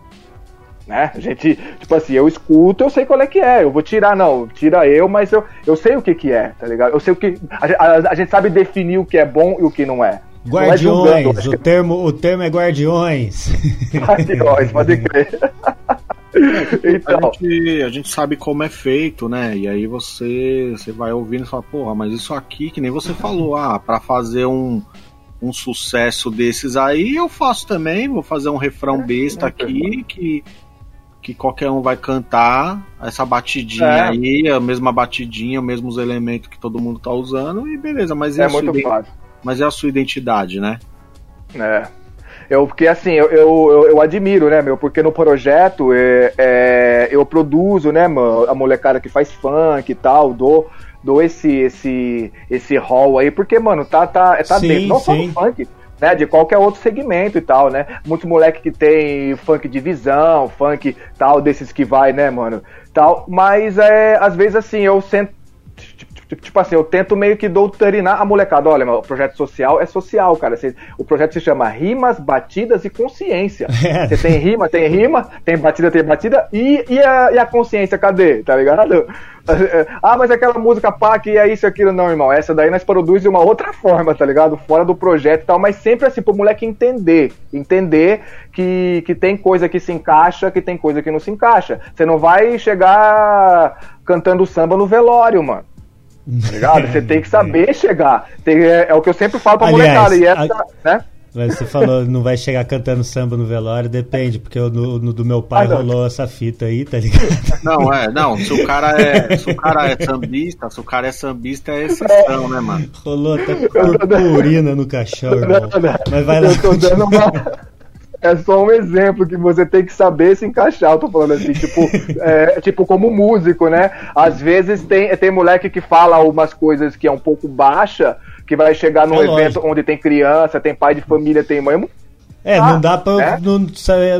né? A gente, tipo assim, eu escuto, eu sei qual é que é. Eu vou tirar, não, tira eu, mas eu, eu sei o que que é, tá ligado? Eu sei o que. A, a, a gente sabe definir o que é bom e o que não é. Guardiões, não é o, termo, o termo é guardiões. (laughs) Guardiões, pode (laughs) crer. (laughs) então. a, gente, a gente sabe como é feito, né? E aí você, você vai ouvindo e fala, porra, mas isso aqui, que nem você falou, ah, pra fazer um, um sucesso desses aí, eu faço também, vou fazer um refrão besta aqui que que qualquer um vai cantar essa batidinha é. aí, a mesma batidinha, os mesmos elementos que todo mundo tá usando e beleza, mas é, é muito fácil. Mas é a sua identidade, né? É. Eu, porque assim, eu, eu, eu, admiro, né, meu? Porque no projeto é, é, eu produzo, né, mano, a molecada que faz funk e tal, dou, dou esse, esse, esse hall aí, porque, mano, tá, tá, tá sim, dentro, não sim. só no funk, né, de qualquer outro segmento e tal, né? Muitos moleque que tem funk de visão, funk tal, desses que vai, né, mano? Tal, mas é, às vezes assim, eu sento Tipo, tipo assim, eu tento meio que doutrinar a molecada. Olha, o projeto social é social, cara. o projeto se chama Rimas, Batidas e Consciência. (laughs) É. Você tem rima, tem rima, tem batida, tem batida. E, e, a, e a consciência, cadê? Tá ligado? (laughs) Ah, mas aquela música pá, que é isso e aquilo. Não, irmão. Essa daí nós produzimos de uma outra (laughs) forma, tá ligado? Fora do projeto e tal. Mas sempre assim, pro moleque entender. Entender que, que tem coisa que se encaixa, que tem coisa que não se encaixa. Você não vai chegar cantando samba no velório, mano. Tá ligado? Você tem que saber chegar. Tem, é, é, o que eu sempre falo pra Aliás, molecada. E essa, a... né? Mas você falou, não vai chegar cantando samba no velório, depende, porque no, no do meu pai ah, rolou essa fita aí, tá ligado? Não, é, não, se o cara é, se o cara é sambista, se o cara é sambista é exceção, né, mano? Rolou até purpurina no caixão, irmão. Mas vai lá. Eu tô dando uma, é só um exemplo que você tem que saber se encaixar. Eu tô falando assim, tipo, (laughs) é, tipo como músico, né? Às vezes tem, tem moleque que fala umas coisas que é um pouco baixa, que vai chegar num é evento onde tem criança, tem pai de família, tem mãe. É, ah, não dá pra. É? No,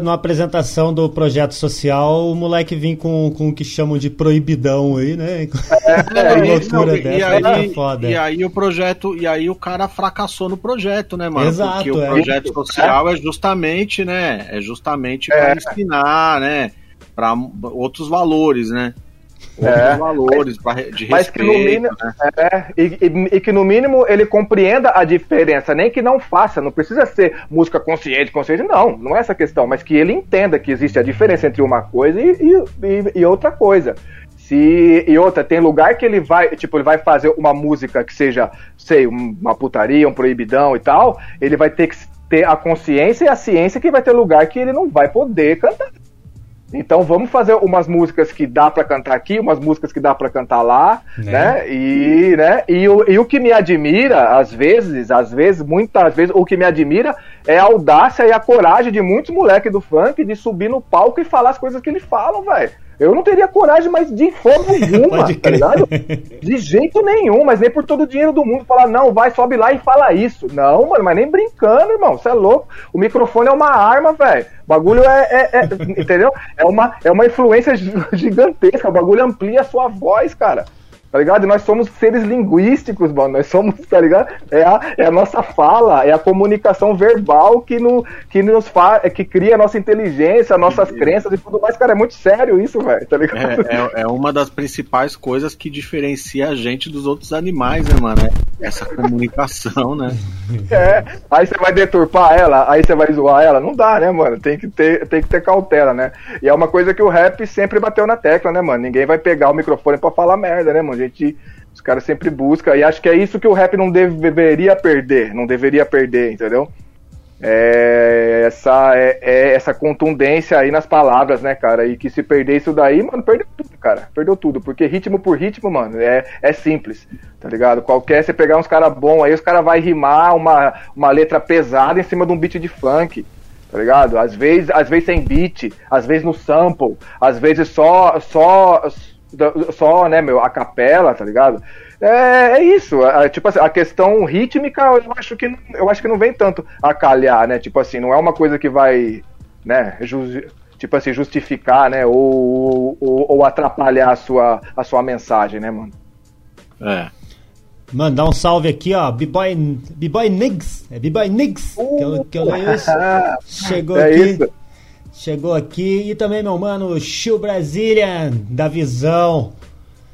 na apresentação do projeto social, o moleque vir com, com o que chamam de proibidão aí, né? (laughs) É, é loucura não, dessa. E aí, é foda, e aí o projeto. E aí o cara fracassou no projeto, né, mano? Exato, Porque o é. projeto social é justamente, né? É justamente para ensinar, né? Para outros valores, né? É, valores mas, de mas respeito, que no mínimo, né? é, e, e, e, que no mínimo ele compreenda a diferença, nem que não faça, não precisa ser música consciente, consciente, não, não é essa questão, mas que ele entenda que existe a diferença entre uma coisa e, e, e outra coisa. Se, e outra, tem lugar que ele vai, tipo, ele vai fazer uma música que seja, sei, uma putaria, um proibidão e tal, ele vai ter que ter a consciência e a ciência que vai ter lugar que ele não vai poder cantar então vamos fazer umas músicas que dá para cantar aqui, umas músicas que dá para cantar lá, né? né? E, né? E, o, e o que me admira, às vezes, às vezes, muitas vezes, o que me admira é a audácia e a coragem de muitos moleques do funk de subir no palco e falar as coisas que eles falam, velho. Eu não teria coragem, mas de forma (laughs) alguma, tá ligado? De jeito nenhum, mas nem por todo o dinheiro do mundo falar, não, vai, sobe lá e fala isso. Não, mano, mas nem brincando, irmão, você é louco. O microfone é uma arma, velho. O bagulho é, é, é, entendeu? É uma, é uma influência (laughs) gigantesca, o bagulho amplia a sua voz, cara tá ligado? E nós somos seres linguísticos, mano. Nós somos, tá ligado? É a, é a nossa fala, é a comunicação verbal que, no, que nos faz, que cria a nossa inteligência, nossas crenças e tudo mais. Cara, é muito sério isso, velho, tá ligado? É, é, é, uma das principais coisas que diferencia a gente dos outros animais, né, mano? É essa comunicação, né? É, aí você vai deturpar ela, aí você vai zoar ela. Não dá, né, mano? Tem que ter, tem que ter cautela, né? E é uma coisa que o rap sempre bateu na tecla, né, mano? Ninguém vai pegar o microfone pra falar merda, né, mano? Gente, os caras sempre buscam, e acho que é isso que o rap não deveria perder, não deveria perder, entendeu? É essa, é, é essa contundência aí nas palavras, né, cara? E que se perder isso daí, mano, perdeu tudo, cara. Perdeu tudo. Porque ritmo por ritmo, mano, é, é simples, tá ligado? Qualquer, você pegar uns caras bons aí, os caras vai rimar uma, uma letra pesada em cima de um beat de funk tá ligado? Às vezes, às vezes sem beat, às vezes no sample, às vezes só só só, né, meu, a capela, tá ligado? É, é isso, é, tipo assim, a questão rítmica eu acho que eu acho que não vem tanto a calhar, né? Tipo assim, não é uma coisa que vai, né, tipo assim, justificar, né, ou, ou, ou, atrapalhar a sua, a sua mensagem, né, mano? É. Mandar um salve aqui, ó, B-Boy Niggs, é B-Boy Niggs, uh, que eu, que eu leio isso. Chegou é aqui. Isso. Chegou aqui. E também, meu mano, Chiu Brazilian, da Visão.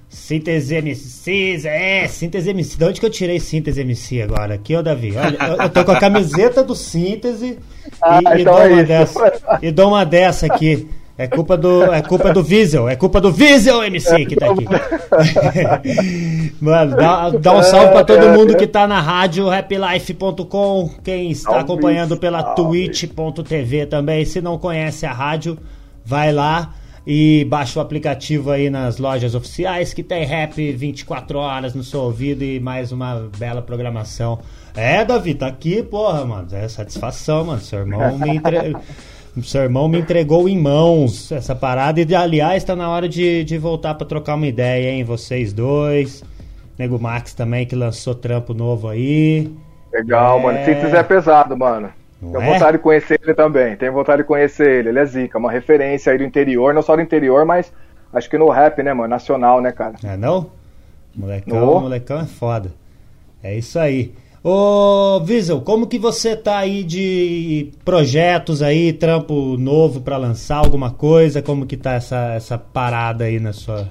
Síntese MC, é, Síntese MC. De onde que eu tirei Síntese MC agora? Aqui, ó, Davi. Olha, eu, eu tô com a camiseta do Síntese (laughs) ah, e, então e, dou é dessa, e dou uma dessa aqui. (laughs) É culpa do, é culpa do Visel, é culpa do Visel MC que tá aqui. (laughs) Mano, dá, dá um salve pra todo mundo que tá na rádio happylife.com, quem está acompanhando pela twitch.tv também, se não conhece a rádio, vai lá. E baixa o aplicativo aí nas lojas oficiais que tem rap 24 horas no seu ouvido e mais uma bela programação. É, Davi, tá aqui, porra, mano. É satisfação, mano. Seu irmão me entregou. (laughs) Seu irmão me entregou em mãos essa parada e, aliás, tá na hora de, de voltar para trocar uma ideia, hein? Vocês dois. Nego Max também, que lançou trampo novo aí. Legal, é... mano. Simples é pesado, mano. Não Tenho é? vontade de conhecer ele também. Tenho vontade de conhecer ele. Ele é zica, uma referência aí do interior, não só do interior, mas acho que no rap, né, mano? Nacional, né, cara? É não? Molecão, no... molecão é foda. É isso aí. Ô, Wiesel, como que você tá aí de projetos aí, trampo novo para lançar alguma coisa? Como que tá essa, essa parada aí na sua...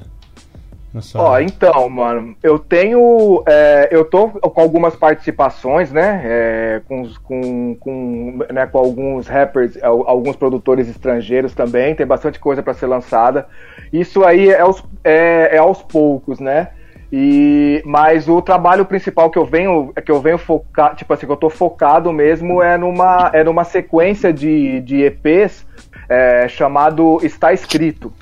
Na sua... Ó, então, mano, eu tenho... É, eu tô com algumas participações, né? É, com, com, com, né, com alguns rappers, alguns produtores estrangeiros também. Tem bastante coisa para ser lançada. Isso aí é aos, é, é aos poucos, né? E, mas o trabalho principal que eu venho, que eu venho focar, tipo assim, que eu tô focado mesmo é numa, é numa sequência de, de EPs é, chamado Está Escrito.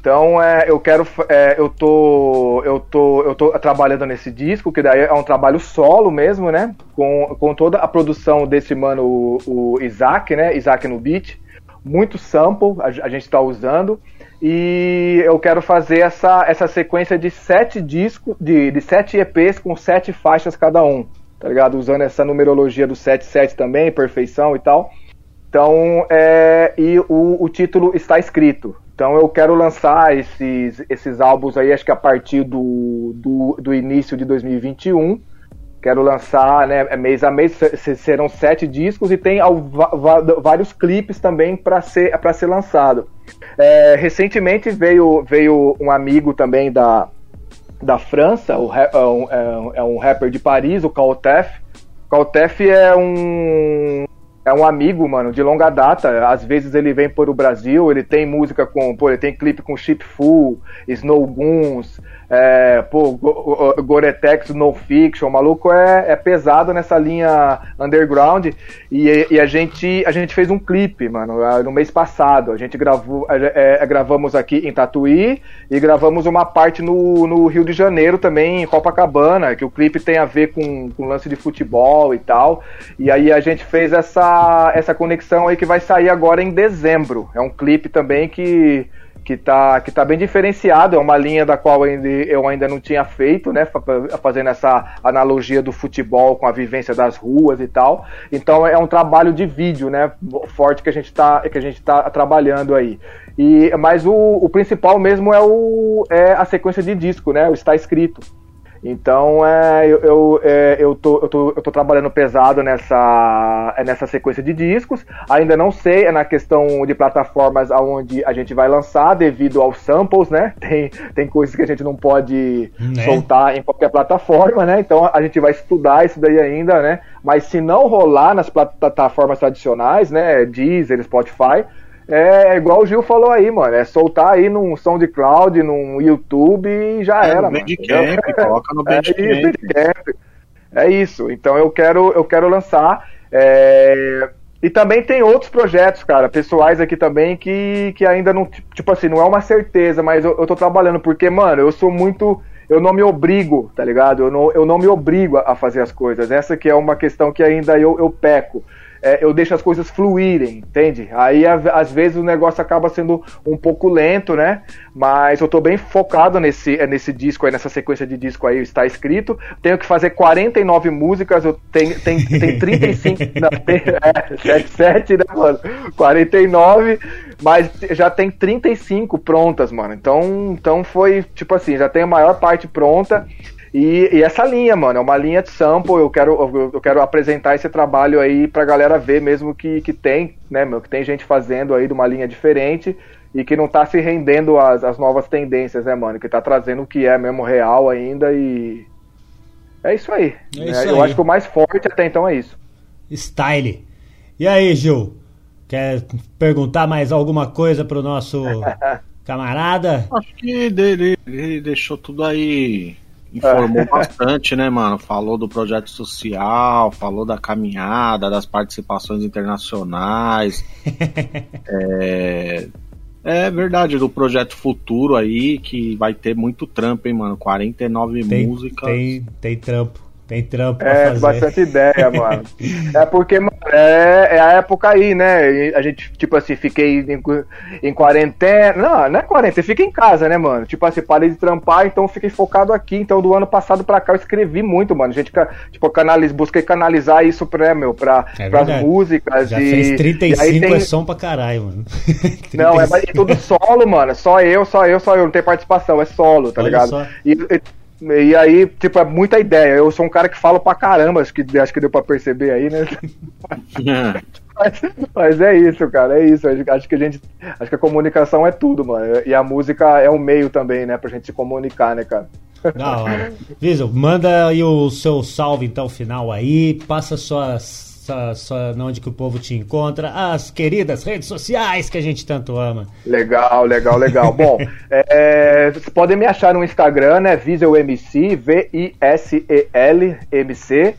Então é, eu quero, é, eu tô, eu tô, eu tô trabalhando nesse disco que daí é um trabalho solo mesmo, né? Com, com toda a produção desse mano, o, o Isaac, né? Isaac no beat, muito sample a, a gente está usando e eu quero fazer essa, essa sequência de sete discos, de, de sete EPs com sete faixas cada um, tá ligado? Usando essa numerologia do 77 também, perfeição e tal. Então, é, e o, o título está escrito. Então eu quero lançar esses, esses álbuns aí, acho que a partir do, do, do início de 2021. Quero lançar, né, é mês a mês, serão sete discos e tem vários clipes também para ser, ser lançado. É, recentemente veio, veio um amigo também da, da França, o, é, um, é, é um rapper de Paris, o Kautef. Kautef é um é um amigo, mano, de longa data. Às vezes ele vem para o Brasil, ele tem música com, pô, ele tem clipe com Chip Full, Snow Goons, é, pô, Goretex No Fiction, o maluco é, é pesado nessa linha underground e, e, a, gente, a gente fez um clipe, mano, no mês passado. A gente gravou, é, gravamos aqui em Tatuí e gravamos uma parte no, no Rio de Janeiro também, em Copacabana, que o clipe tem a ver com, com lance de futebol e tal. E aí a gente fez essa, essa conexão aí que vai sair agora em dezembro. É um clipe também que que tá, que tá bem diferenciado, é uma linha da qual eu ainda não tinha feito, né, fazendo essa analogia do futebol com a vivência das ruas e tal. Então é um trabalho de vídeo, né, forte que a gente está que a gente tá trabalhando aí. E mas o, o principal mesmo é o é a sequência de disco, né, o está escrito. Então, é, eu, eu, é, eu, tô, eu, tô, eu tô trabalhando pesado nessa, é nessa sequência de discos. Ainda não sei, é na questão de plataformas aonde a gente vai lançar, devido aos samples, né? (laughs) Tem, tem coisas que a gente não pode né? soltar em qualquer plataforma, né? Então, a gente vai estudar isso daí ainda, né? Mas se não rolar nas plataformas tradicionais, né? Deezer, Spotify, é igual o Gil falou aí, mano. É soltar aí num SoundCloud, num YouTube e já é, era, no Bandcamp, coloca no (laughs) Bandcamp. É, é isso. Então eu quero, eu quero lançar. É... E também tem outros projetos, cara, pessoais aqui também que, que ainda não. Tipo assim, não é uma certeza, mas eu, eu tô trabalhando, porque, mano, eu sou muito. Eu não me obrigo, tá ligado? Eu não, eu não me obrigo a fazer as coisas. Essa que é uma questão que ainda eu, eu peco é, eu deixo as coisas fluírem, entende? Aí às vezes o negócio acaba sendo um pouco lento, né? Mas eu tô bem focado nesse, é, nesse disco aí, nessa sequência de disco aí, está escrito. Tenho que fazer 49 músicas, eu tenho, tenho, tenho 35. não, tem, é, 77, né, mano? 49, mas já tem 35 prontas, mano. Então, então foi, tipo assim, já tem a maior parte pronta. E, e, essa linha, mano, é uma linha de sample. Eu quero, eu, eu quero apresentar esse trabalho aí pra galera ver mesmo que, que tem, né, meu, que tem gente fazendo aí de uma linha diferente e que não tá se rendendo às, às novas tendências, né, mano? Que tá trazendo o que é mesmo real ainda e. É isso aí. É né? isso eu aí. acho que o mais forte até então é isso. Style. E aí, Gil? Quer perguntar mais alguma coisa pro nosso (laughs) camarada? Acho que ele, ele deixou tudo aí informou bastante, né, mano? Falou do projeto social, falou da caminhada, das participações internacionais. (laughs) é, É verdade, do projeto futuro aí, que vai ter muito trampo, hein, mano? 49 Tem, músicas. tem, tem trampo. Tem trampo É, fazer. bastante ideia, (laughs) mano. É porque, mano, é, é a época aí, né? E a gente, tipo assim, fiquei em, em quarentena. Não, não é quarentena, fica em casa, né, mano? Tipo assim, parei de trampar, então fiquei focado aqui. Então, do ano passado pra cá, eu escrevi muito, mano. A gente, tipo, canaliz, busquei canalizar isso pra, meu, pra, É pras verdade. músicas. Já e, fez e 35 aí tem- é som pra caralho, mano. (laughs) Não, é 35. mas é tudo solo, mano. Só eu, só eu, só eu. Não tem participação, é solo, tá Olha ligado? só. E, e- e aí, tipo, é muita ideia. Eu sou um cara que fala pra caramba, acho que, acho que deu pra perceber aí, né? (laughs) Mas, mas é isso, cara, é isso. Acho, que a gente. Acho que a comunicação é tudo, mano. E a música é um meio também, né? Pra gente se comunicar, né, cara? Da hora. Viso, manda aí o seu salve então final aí, passa sua, sua, sua onde que o povo te encontra, as queridas redes sociais que a gente tanto ama. Legal, legal, legal. (laughs) Bom, é, vocês podem me achar no Instagram, né? ViselMC, V-I-S-E-L MC.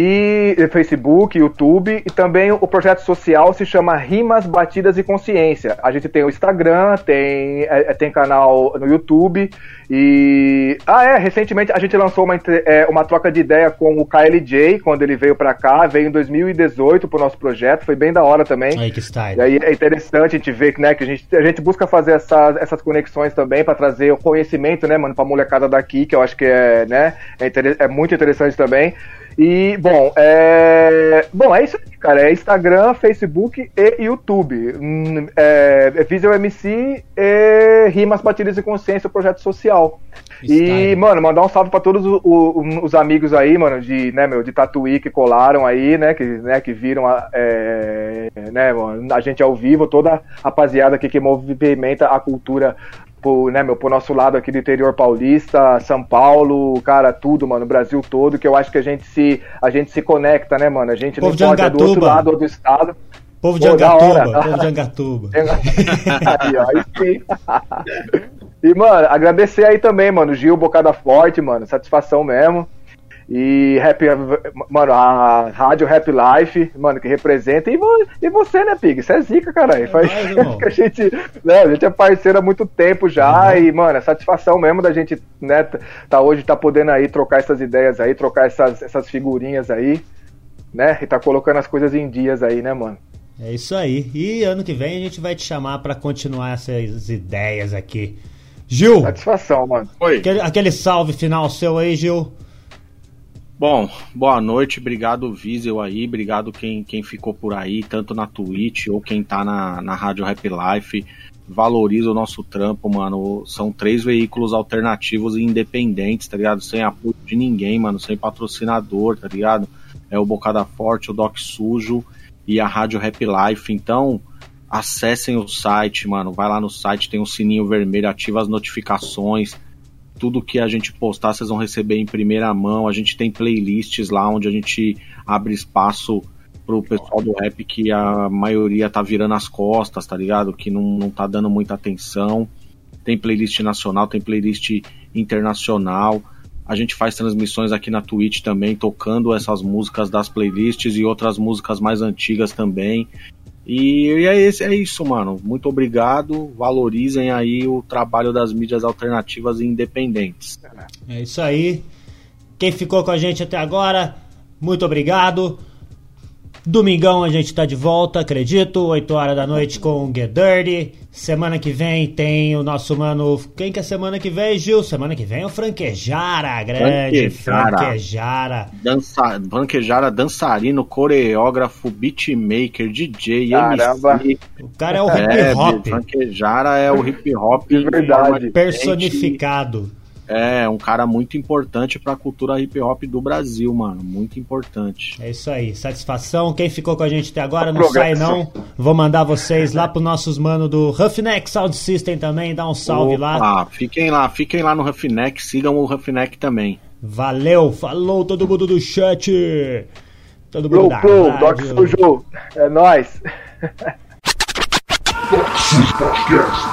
E Facebook, YouTube e também o projeto social se chama Rimas, Batidas e Consciência. A gente tem o Instagram, tem, é, tem canal no YouTube e. Ah, é, recentemente a gente lançou uma, é, uma troca de ideia com o KLJ quando ele veio pra cá, veio em 2018 pro nosso projeto, foi bem da hora também. Aí que style. E aí é interessante a gente ver que, né, que a gente, a gente busca fazer essas, essas conexões também para trazer o conhecimento, né, mano, pra molecada daqui, que eu acho que é, né, é, é muito interessante também. E, bom, é. Bom, é isso aí, cara. É Instagram, Facebook e YouTube. Hum, É, é Visual MC e Rimas, Batidas e Consciência, o projeto social. E, Style. mano, mandar um salve pra todos o- o- os amigos aí, mano, de, né, meu, de Tatuí que colaram aí, né, que, né, que viram a, é, né, mano, a gente ao vivo, toda a rapaziada aqui que movimenta a cultura pro, né, meu, pro nosso lado aqui do interior paulista, São Paulo, cara, tudo, mano, Brasil todo, que eu acho que a gente se, a gente se conecta, né, mano, a gente não de pode é do outro lado do estado. Povo de Pô, Angatuba, povo de Angatuba. (laughs) aí, ó, aí sim. E, mano, agradecer aí também, mano, Gil Bocada Forte, mano, satisfação mesmo. E Rap, mano, a rádio Rap Life, mano, que representa. E, vo- e você, né, Pig? Você é zica, caralho. Faz nóis, (laughs) irmão. que a gente, né, a gente é parceiro há muito tempo já. Uhum. E, mano, é satisfação mesmo da gente, né, t- tá hoje, tá podendo aí trocar essas ideias aí, trocar essas, essas figurinhas aí, né? E tá colocando as coisas em dias aí, né, mano? É isso aí. E ano que vem a gente vai te chamar pra continuar essas ideias aqui. Gil, Satisfação, mano. Oi. aquele, aquele salve final seu aí, Gil. Bom, boa noite, obrigado Visel aí, obrigado quem, quem ficou por aí, tanto na Twitch ou quem tá na, na Rádio Rap Life. Valoriza o nosso trampo, mano. São três veículos alternativos e independentes, tá ligado? Sem apoio de ninguém, mano, sem patrocinador, tá ligado? É o Bocada Forte, o Doc Sujo e a Rádio Rap Life. Então, acessem o site, mano. Vai lá no site, tem um sininho vermelho, ativa as notificações tudo que a gente postar vocês vão receber em primeira mão. A gente tem playlists lá onde a gente abre espaço pro pessoal do rap que a maioria tá virando as costas, tá ligado? Que não, não tá dando muita atenção. Tem playlist nacional, tem playlist internacional. A gente faz transmissões aqui na Twitch também, tocando essas músicas das playlists e outras músicas mais antigas também. E é, esse, é isso, mano. Muito obrigado. Valorizem aí o trabalho das mídias alternativas e independentes. É isso aí. Quem ficou com a gente até agora, muito obrigado. Domingão a gente tá de volta, acredito, 8 horas da noite com o Get Dirty. Semana que vem tem o nosso mano. Quem que é semana que vem, Gil? Semana que vem é o Franquejara, grande Franquejara. Franquejara. Dança, Banquejara, dançarino, coreógrafo, beatmaker, DJ, Caramba. MC. O cara é o hip É, hop Banquejara é o hip hop em Verdade. personificado. É, um cara muito importante pra cultura hip hop do Brasil, mano. Muito importante. É isso aí, satisfação. Quem ficou com a gente até agora, não Progresso. sai não. Vou mandar vocês lá pros nossos mano do Roughneck Sound System também, dá um salve lá. Opa, Fiquem lá, fiquem lá no Roughneck, sigam o Roughneck também. Valeu, falou todo mundo do chat. Todo mundo Pro, da pro, Doc. Sujo. É nóis. Podcast.